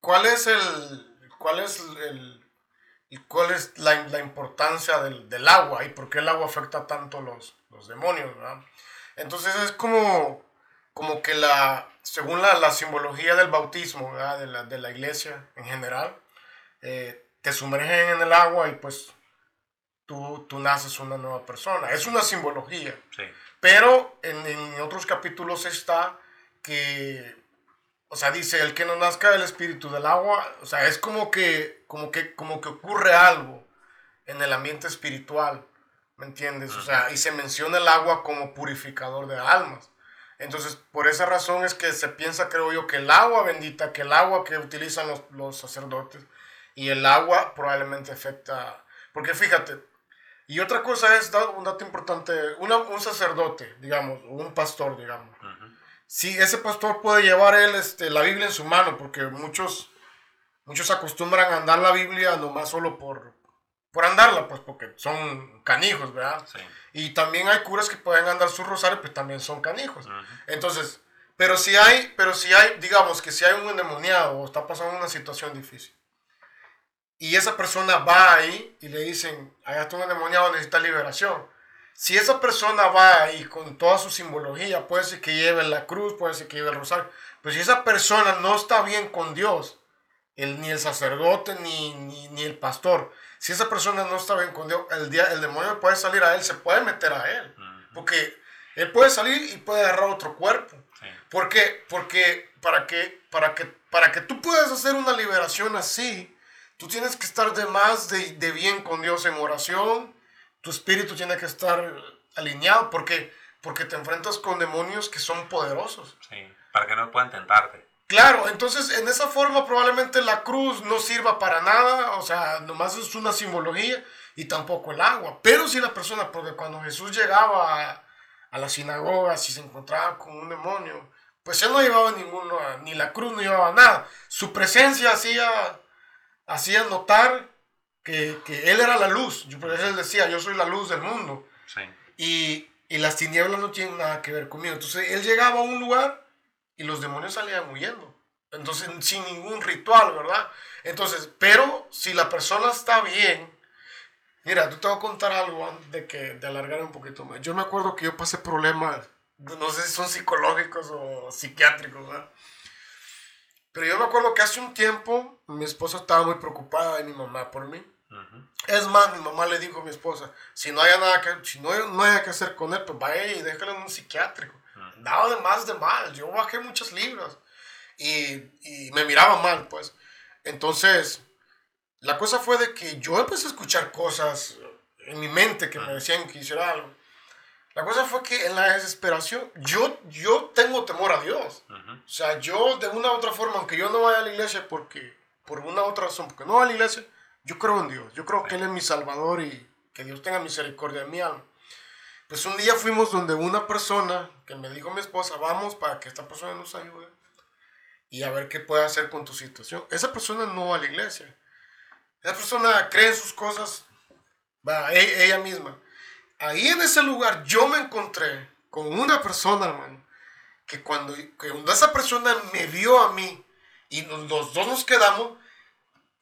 ¿cuál es el cuál es el, cuál es la, la importancia del, del, agua y por qué el agua afecta tanto a los, los demonios? ¿verdad? Entonces es como, como que la, según la, la simbología del bautismo ¿verdad? De, la, de la iglesia en general, eh, te sumergen en el agua y pues tú, tú naces una nueva persona. Es una simbología. Sí. Pero en, en, otros capítulos está que, o sea, dice, el que no nazca del espíritu del agua, o sea, es como que, como que, como que ocurre algo en el ambiente espiritual, ¿me entiendes? O sea, y se menciona el agua como purificador de almas. Entonces, por esa razón es que se piensa, creo yo, que el agua bendita, que el agua que utilizan los, los sacerdotes, y el agua probablemente afecta, porque fíjate, y otra cosa es, un dato importante, un sacerdote, digamos, o un pastor, digamos. Si ese pastor puede llevar él este, la Biblia en su mano, porque muchos, muchos acostumbran a andar la Biblia nomás solo por, por andarla, pues porque son canijos, ¿verdad? Sí. Y también hay curas que pueden andar su rosario, pues también son canijos. Entonces, pero si hay, pero si hay, digamos que si hay un endemoniado o está pasando una situación difícil, y esa persona va ahí y le dicen, allá está un endemoniado, necesita liberación. Si esa persona va ahí con toda su simbología, puede ser que lleve la cruz, puede ser que lleve el rosario, pero si esa persona no está bien con Dios, el, ni el sacerdote ni, ni, el pastor, si esa persona no está bien con Dios, el, día, el demonio puede salir a él, se puede meter a él, porque él puede salir y puede agarrar otro cuerpo. ¿Por qué? Porque para que, para, que, para que tú puedas hacer una liberación así, Tú tienes que estar de más de, bien con Dios en oración. Tu espíritu tiene que estar alineado porque, porque te enfrentas con demonios que son poderosos. Sí, para que no puedan tentarte. Claro, entonces en esa forma probablemente la cruz no sirva para nada, o sea, nomás es una simbología y tampoco el agua. Pero si la persona, porque cuando Jesús llegaba a, a la sinagoga, si se encontraba con un demonio, pues él no llevaba ninguno, ni la cruz no llevaba nada. Su presencia hacía hacía notar que, que, él era la luz. Yo, por eso él decía, yo soy la luz del mundo. Sí. Y, y, las tinieblas no tienen nada que ver conmigo. Entonces él llegaba a un lugar y los demonios salían huyendo. Entonces, sin ningún ritual, ¿verdad? Entonces, pero si la persona está bien, mira, tú te voy a contar algo antes de, que, de alargar un poquito más. Yo me acuerdo que yo pasé problemas, no sé si son psicológicos o psiquiátricos, ¿verdad? Pero yo me acuerdo que hace un tiempo mi esposa estaba muy preocupada de mi mamá por mí. Es más, mi mamá le dijo a mi esposa, si no hay nada que, si no, no hay que hacer con él, pues vaya y déjalo en un psiquiátrico. Daba de más de mal, yo bajé muchas libras y, y, me miraba mal, pues. Entonces, la cosa fue de que yo empecé a escuchar cosas en mi mente que me decían que hiciera algo. La cosa fue que en la desesperación, yo, yo tengo temor a Dios. O sea, yo de una u otra forma, aunque yo no vaya a la iglesia porque, por una u otra razón, porque no voy a la iglesia, yo creo en Dios. Yo creo que Él es mi Salvador y que Dios tenga misericordia de mi. Pues un día fuimos donde una persona que me dijo mi esposa, vamos para que esta persona nos ayude y a ver qué puede hacer con tu situación. Esa persona no va a la iglesia. Esa persona cree en sus cosas, va, e, ella misma ahí en ese lugar yo me encontré con una persona, hermano, que cuando, cuando esa persona me vio a mí y los dos nos quedamos,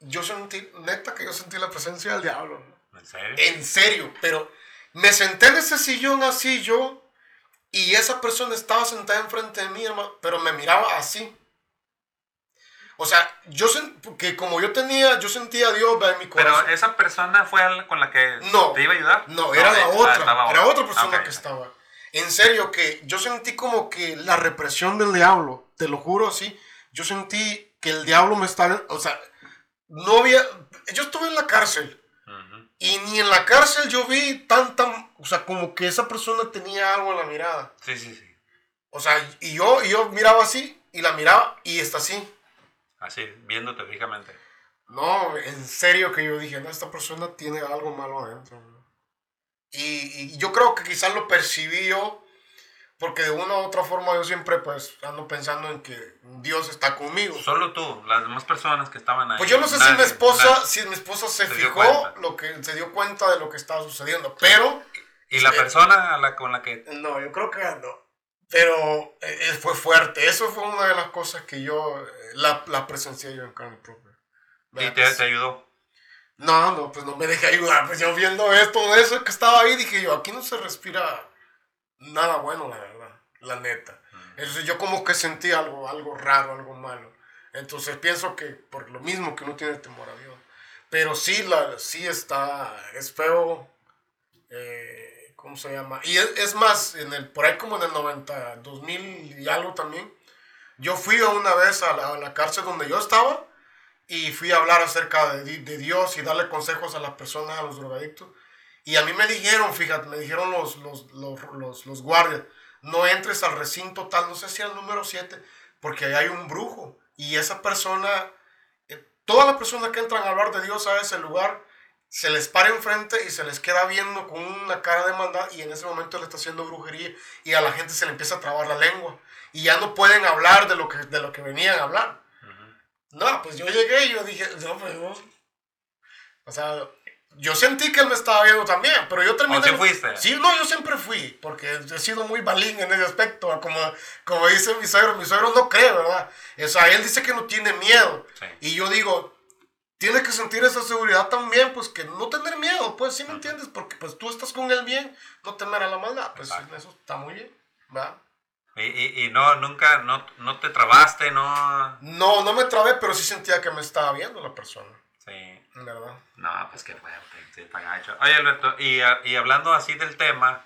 yo sentí, neta que yo sentí la presencia del diablo. ¿En serio? En serio, pero me senté en ese sillón así yo y esa persona estaba sentada enfrente de mí, hermano, pero me miraba así. O sea, yo que como yo tenía, yo sentía a Dios en mi corazón. Pero esa persona fue con la que te iba a ayudar. No, era la eh, otra. Ah, era otra persona que estaba. En serio, que yo sentí como que la represión del diablo, te lo juro así. Yo sentí que el diablo me estaba, o sea, no había, yo estuve en la cárcel. Y ni en la cárcel yo vi tanta, o sea, como que esa persona tenía algo en la mirada. Sí, sí, sí. O sea, y yo, y yo miraba así, y la miraba, y está así. Así, viéndote fijamente. No, en serio que yo dije, no, esta persona tiene algo malo adentro. Y, yo creo que quizás lo percibí yo, porque de una u otra forma yo siempre pues ando pensando en que Dios está conmigo. Solo tú, las demás personas que estaban ahí. Pues yo no sé si mi esposa, si mi esposa se, fijó, lo que se dio cuenta de lo que estaba sucediendo, pero... ¿Y la persona a la, con la que...? No, yo creo que no. Pero eh, fue fuerte. Eso fue una de las cosas que yo, eh, la, la presencié yo en carne propia. ¿Y te, te, ayudó? No, no, pues no me dejé ayudar. Pues yo viendo esto, eso que estaba ahí, dije yo, aquí no se respira nada bueno, la verdad, la neta. Entonces yo como que sentí algo, algo raro, algo malo. Entonces pienso que por lo mismo que no tiene temor a Dios. Pero sí, la, sí está, es feo. Eh, ¿cómo se llama? Y es, más, en el, por ahí como en el 90, 2000 y algo también, yo fui una vez a la, cárcel donde yo estaba y fui a hablar acerca de, de, Dios y darle consejos a las personas, a los drogadictos. Y a mí me dijeron, fíjate, me dijeron los, los, los, los, guardias, no entres al recinto tal, no sé si el número 7, porque ahí hay un brujo. Y esa persona, eh, todas las personas que entran a hablar de Dios a ese lugar, se les para enfrente y se les queda viendo con una cara de maldad y en ese momento le está haciendo brujería y a la gente se le empieza a trabar la lengua y ya no pueden hablar de lo que, de lo que venían a hablar. No, pues yo llegué y yo dije, no, pues O sea, yo sentí que él me estaba viendo también, pero yo terminé... ¿O fuiste? Sí, no, yo siempre fui, porque he sido muy balín en ese aspecto, como, como dice mi suegro, mi suegro no cree, ¿verdad? O sea, él dice que no tiene miedo. Y yo digo, tiene que sentir esa seguridad también, pues que no tener miedo, pues, ¿sí me entiendes? Porque pues tú estás con el bien, no temer a la maldad, pues eso está muy bien, ¿verdad? Y, y, no, nunca, no, no te trabaste, no... No, no me trabé, pero sí sentía que me estaba viendo la persona. Sí. ¿Verdad? No, pues qué fuerte, Oye, Alberto, y, y, hablando así del tema,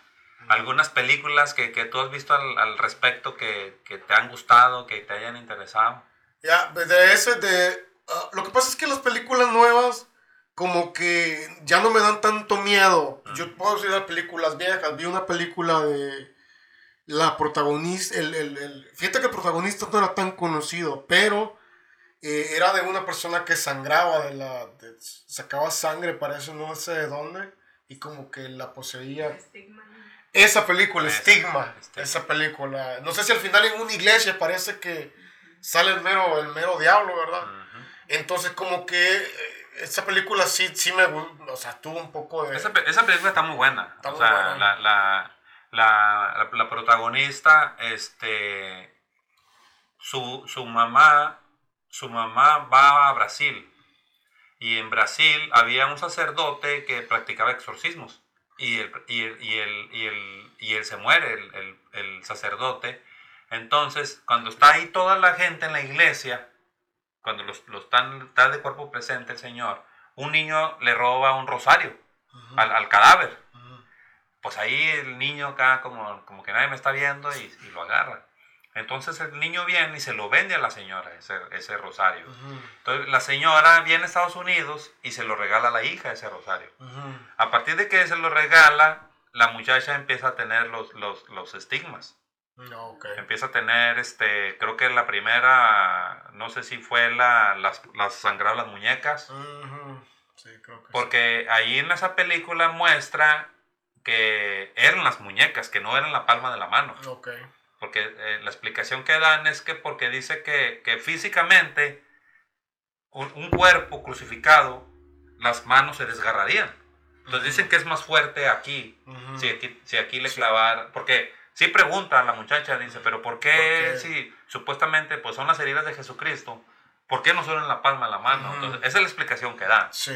algunas películas que, que tú has visto al, al respecto que, que, te han gustado, que te hayan interesado. Ya, de ese, de Ah, lo que pasa es que las películas nuevas como que ya no me dan tanto miedo. Yo puedo decir las películas viejas. Vi una película de la protagonista, el, el, el, fíjate que el protagonista no era tan conocido, pero eh, era de una persona que sangraba, de la, sacaba sangre, parece no sé de dónde, y como que la poseía. Esa película, Estigma, esa película. No sé si al final en una iglesia parece que sale el mero, el mero diablo, ¿verdad? Entonces, como que eh, esa película sí, sí me, o sea, tuvo un poco de... Esa, esa película está muy buena. o sea, La, la, la, la, protagonista, este, su, su mamá, su mamá va a Brasil. Y en Brasil había un sacerdote que practicaba exorcismos. Y él, y y y y él se muere, el, el, el sacerdote. Entonces, cuando está ahí toda la gente en la iglesia, cuando los, los están, está de cuerpo presente el Señor, un niño le roba un rosario al, al, cadáver. Pues ahí el niño acá como, como que nadie me está viendo y, y, lo agarra. Entonces el niño viene y se lo vende a la señora, ese, ese rosario. Entonces la señora viene a Estados Unidos y se lo regala a la hija ese rosario. A partir de que se lo regala, la muchacha empieza a tener los, los, los estigmas. Empieza a tener, este, creo que la primera, no sé si fue la, las, las sangradas las muñecas. sí, creo que porque ahí en esa película muestra que eran las muñecas, que no eran la palma de la mano. Okay. Porque eh, la explicación que dan es que porque dice que, que físicamente un, un, cuerpo crucificado, las manos se desgarrarían. Entonces dicen que es más fuerte aquí, si aquí, si aquí le clavar, porque sí pregunta a la muchacha, dice, pero ¿por qué, si supuestamente pues son las heridas de Jesucristo, ¿por qué no son en la palma de la mano? Entonces esa es la explicación que dan. Sí.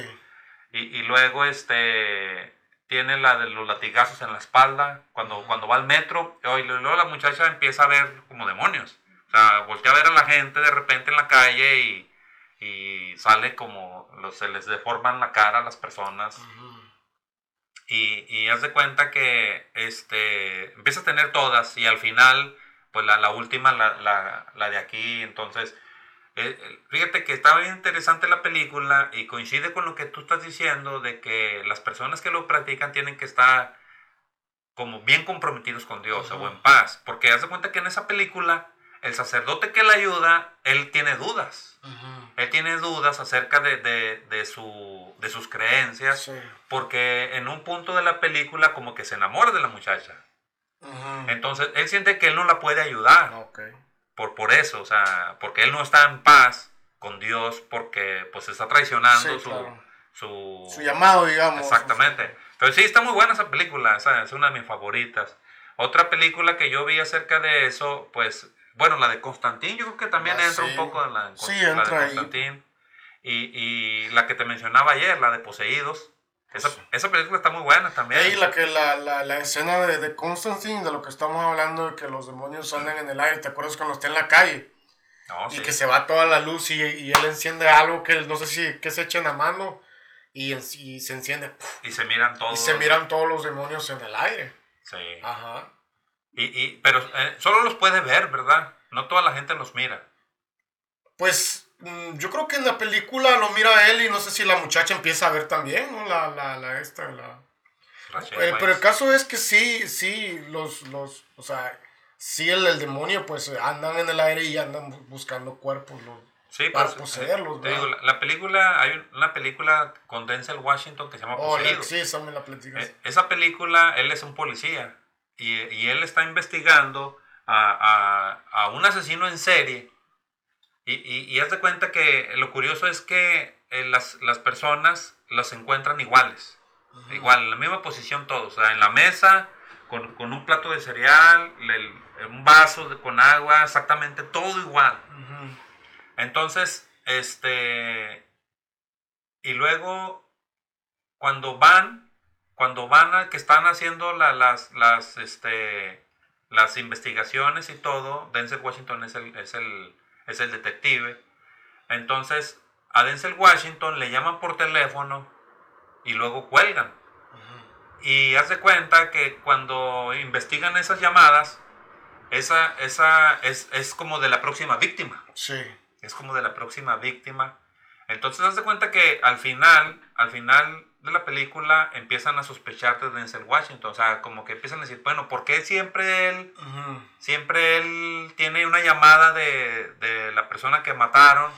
Y, y luego este tiene la de los latigazos en la espalda, cuando, cuando va al metro, y luego la muchacha empieza a ver como demonios. O sea, voltea a ver a la gente de repente en la calle y, y sale como, se les deforman la cara a las personas. y, y, haz de cuenta que este, empieza a tener todas y al final, pues la, la última, la, la, la de aquí, entonces fíjate que está bien interesante la película y coincide con lo que tú estás diciendo de que las personas que lo practican tienen que estar como bien comprometidos con Dios o en paz. Porque haz de cuenta que en esa película el sacerdote que le ayuda, él tiene dudas. Él tiene dudas acerca de, de, de, su, de sus creencias. Porque en un punto de la película como que se enamora de la muchacha. Entonces él siente que él no la puede ayudar. Okay por, por eso, o sea, porque él no está en paz con Dios porque pues está traicionando su, su, llamado, digamos. Exactamente. Entonces sí, está muy buena esa película, esa es una de mis favoritas. Otra película que yo vi acerca de eso, pues, bueno, la de Constantín, yo creo que también ah, entra un poco en la, sí, la de Constantín. Y, y la que te mencionaba ayer, la de Poseídos. Esa, esa, película está muy buena también. Y la, que, la, la, la escena de, de, Constantine, de lo que estamos hablando, de que los demonios andan en el aire, ¿te acuerdas cuando está en la calle? No, y que se va toda la luz y, y, él enciende algo que no sé si que se echa en la mano y, y se enciende. Y se miran todos. Y se miran todos los demonios en el aire. Sí. Ajá. Y, y, pero eh, solo los puede ver, ¿verdad? No toda la gente los mira. Pues yo creo que en la película lo mira él y no sé si la muchacha empieza a ver también, ¿no? La, la, la esta, la... Eh, pero el caso es que sí, sí, los, los, o sea, sí el, el demonio pues andan en el aire y andan buscando cuerpos los, sí, para pues, poseerlos. Te digo, la, la, película, hay una película con Denzel Washington que se llama oh, Poseído. Sí, esa me la eh, esa película, él es un policía y, y él está investigando a, a, a un asesino en serie y, y, y haz de cuenta que lo curioso es que eh, las, las, personas las encuentran iguales. Igual, en la misma posición todos. O sea, en la mesa, con, con un plato de cereal, el, un vaso de, con agua, exactamente todo igual. Entonces, este... Y luego, cuando van, cuando van a que están haciendo la, las, las, este, las investigaciones y todo, Denzel Washington es el, es el es el detective. Entonces, a Denzel Washington le llaman por teléfono y luego cuelgan. Y hace cuenta que cuando investigan esas llamadas, esa, esa es, es, como de la próxima víctima. Sí. Es como de la próxima víctima. Entonces, hace cuenta que al final, al final de la película empiezan a sospechar de Denzel Washington. O sea, como que empiezan a decir, bueno, ¿por qué siempre él, siempre él tiene una llamada de, de la persona que mataron?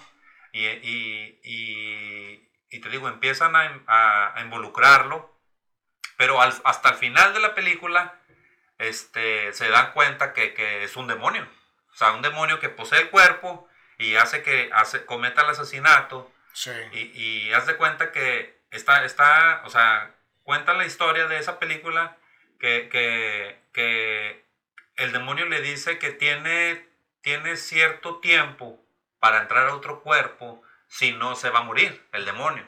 Y, y, y, y te digo, empiezan a, a, involucrarlo. Pero al, hasta el final de la película este, se dan cuenta que, que, es un demonio. O sea, un demonio que posee el cuerpo y hace que hace, cometa el asesinato. Sí. Y, y haz de cuenta que está, está, o sea, cuenta la historia de esa película que, que, que el demonio le dice que tiene, tiene cierto tiempo para entrar a otro cuerpo, si no se va a morir el demonio.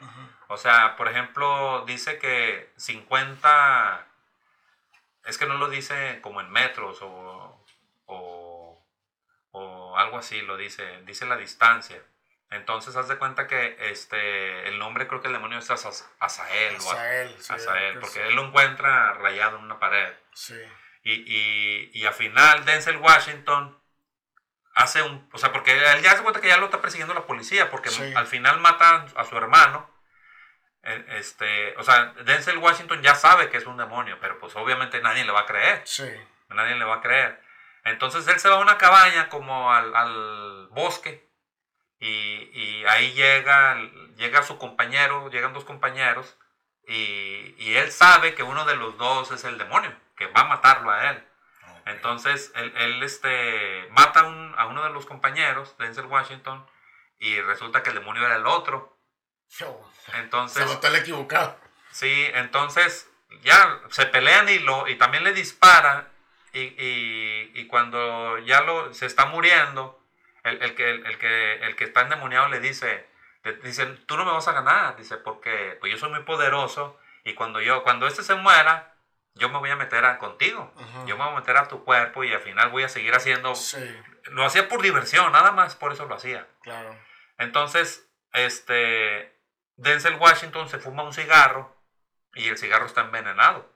O sea, por ejemplo, dice que 50, es que no lo dice como en metros o, o, o algo así, lo dice, dice la distancia. Entonces, haz de cuenta que este, el nombre creo que el demonio es Asael. Asael, Asael porque él lo encuentra rayado en una pared. Sí. Y, y, y al final, Denzel Washington hace un, o sea, porque él ya se cuenta que ya lo está persiguiendo la policía, porque al final mata a su hermano. E, este, o sea, Denzel Washington ya sabe que es un demonio, pero pues obviamente nadie le va a creer. Sí. Nadie le va a creer. Entonces él se va a una cabaña como al, al bosque y, y, ahí llega, llega su compañero, llegan dos compañeros y, y, él sabe que uno de los dos es el demonio, que va a matarlo a él. Entonces él, él este, mata a uno de los compañeros, Denzel Washington, y resulta que el demonio era el otro. Entonces... Se va equivocado. Sí, entonces ya se pelean y, lo, y también le disparan y, y, y cuando ya lo, se está muriendo, el, el, que, el, que, el que está endemoniado le dice, le dice, tú no me vas a ganar, dice, porque pues yo soy muy poderoso y cuando yo, cuando este se muera, yo me voy a meter a, contigo, yo me voy a meter a tu cuerpo y al final voy a seguir haciendo... Lo hacía por diversión, nada más por eso lo hacía. Claro. Entonces, este, Denzel Washington se fuma un cigarro y el cigarro está envenenado.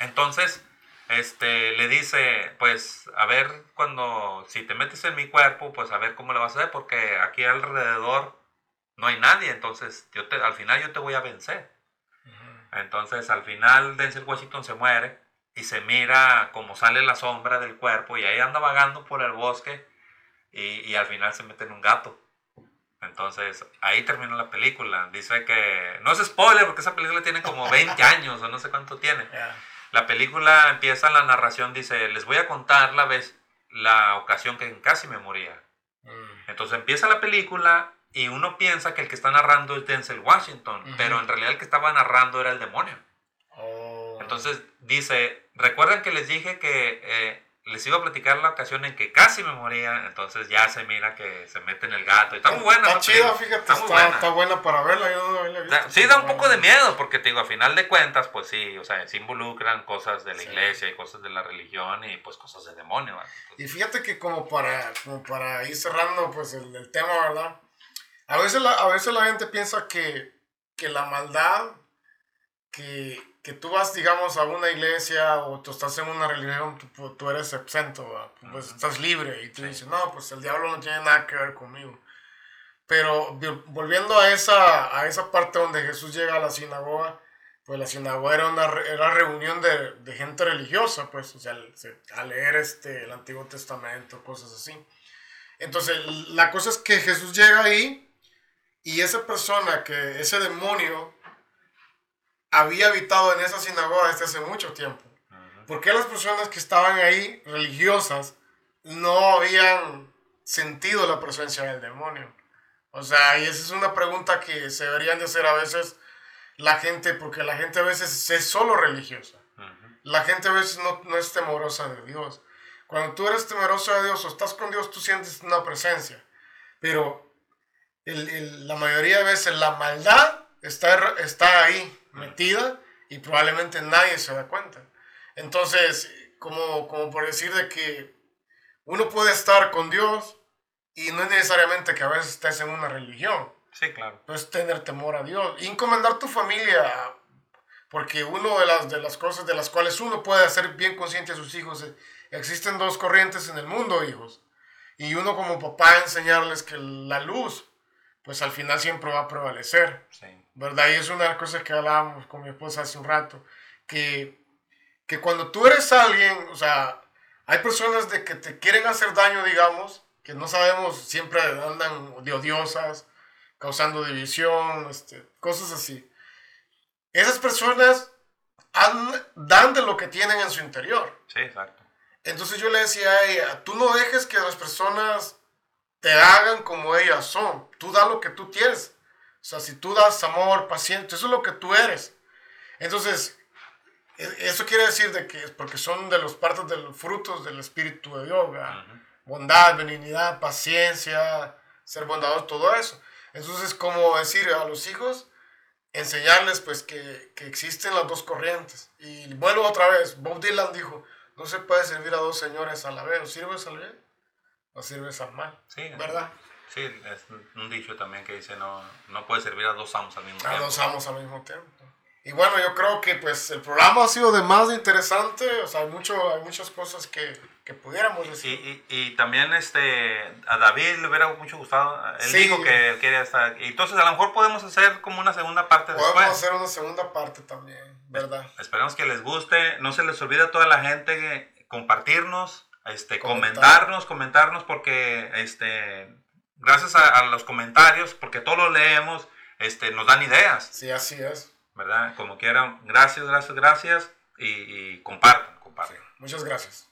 Entonces, este, le dice, pues, a ver, cuando, si te metes en mi cuerpo, pues a ver cómo le vas a hacer, porque aquí alrededor no hay nadie, entonces yo te, al final yo te voy a vencer. Entonces al final Denzel Washington se muere y se mira como sale la sombra del cuerpo y ahí anda vagando por el bosque y, y al final se mete en un gato. Entonces ahí terminó la película. Dice que, no es spoiler porque esa película tiene como 20 años o no sé cuánto tiene. La película empieza la narración, dice, les voy a contar la vez, la ocasión que casi me moría. Mm. Entonces empieza la película y uno piensa que el que está narrando es Denzel Washington, pero en realidad el que estaba narrando era el demonio. Oh. Entonces dice, recuerden que les dije que eh, les iba a platicar la ocasión en que casi me moría, entonces ya se mira que se mete en el gato. está muy buena. Está chida, fíjate, está, buena. para verla. sí, da un poco de miedo, porque te digo, a final de cuentas, pues sí, o sea, se involucran cosas de la iglesia y cosas de la religión y pues cosas de demonio. y fíjate que como para, como para ir cerrando pues el, el tema, ¿verdad? A veces la, a veces la gente piensa que, que la maldad, que, que, tú vas, digamos, a una iglesia o tú estás en una religión, tú, tú eres exento, pues estás libre y tú dices, no, pues el diablo no tiene nada que ver conmigo. Pero volviendo a esa, a esa parte donde Jesús llega a la sinagoga, pues la sinagoga era una era reunión de, de, gente religiosa, pues, o sea, a leer este, el Antiguo Testamento, cosas así. Entonces, la cosa es que Jesús llega ahí y esa persona, que ese demonio, había habitado en esa sinagoga desde hace mucho tiempo. ¿Por qué las personas que estaban ahí, religiosas, no habían sentido la presencia del demonio? O sea, y esa es una pregunta que se deberían de hacer a veces la gente, porque la gente a veces es solo religiosa. La gente a veces no, no es temorosa de Dios. Cuando tú eres temeroso de Dios o estás con Dios, tú sientes una presencia. Pero el, la mayoría de veces la maldad está, está ahí metida y probablemente nadie se da cuenta. Entonces, como, como por decir de que uno puede estar con Dios y no es necesariamente que a veces estés en una religión. Sí, claro. Pues tener temor a Dios y encomendar tu familia, porque una de las, de las cosas de las cuales uno puede hacer bien consciente a sus hijos, es, existen dos corrientes en el mundo, hijos. Y uno como papá enseñarles que la luz pues al final siempre va a prevalecer. ¿Verdad? Y es una de las cosas que hablábamos con mi esposa hace un rato, que, que cuando tú eres alguien, o sea, hay personas de que te quieren hacer daño, digamos, que no sabemos, siempre andan de odiosas, causando división, este, cosas así. Esas personas dan de lo que tienen en su interior. Sí, exacto. Entonces yo le decía a ella, tú no dejes que las personas te hagan como ellas son. Tú das lo que tú tienes. O sea, si tú das amor, paciencia, eso es lo que tú eres. Entonces, e, eso quiere decir de que, porque son de los partes de los frutos del Espíritu de Dios, bondad, benignidad, paciencia, ser bondadoso, todo eso. Entonces, como decir a los hijos, enseñarles pues que, que, existen las dos corrientes. Y vuelvo otra vez, Bob Dylan dijo, no se puede servir a dos señores a la vez, o sirves al bien no sirves al mal. Sí, ¿verdad? Sí, es un dicho también que dice no, no puede servir a dos amos al mismo tiempo. A dos amos al mismo tiempo. Y bueno, yo creo que pues el programa ha sido de más interesante, o sea, hay, mucho, hay muchas cosas que, que pudiéramos decir. Y, y, también este, a David le hubiera mucho gustado, él dijo que quería estar. Entonces a lo mejor podemos hacer como una segunda parte podemos después. Podemos hacer una segunda parte también, ¿verdad? Esperamos que les guste, no se les olvide a toda la gente compartirnos, este, comentarnos, comentarnos porque este, gracias a, los comentarios, porque todos los leemos, este, nos dan ideas. Sí, así es. ¿Verdad? Como quieran, gracias, gracias, gracias y, y compartan, compartan. Muchas gracias.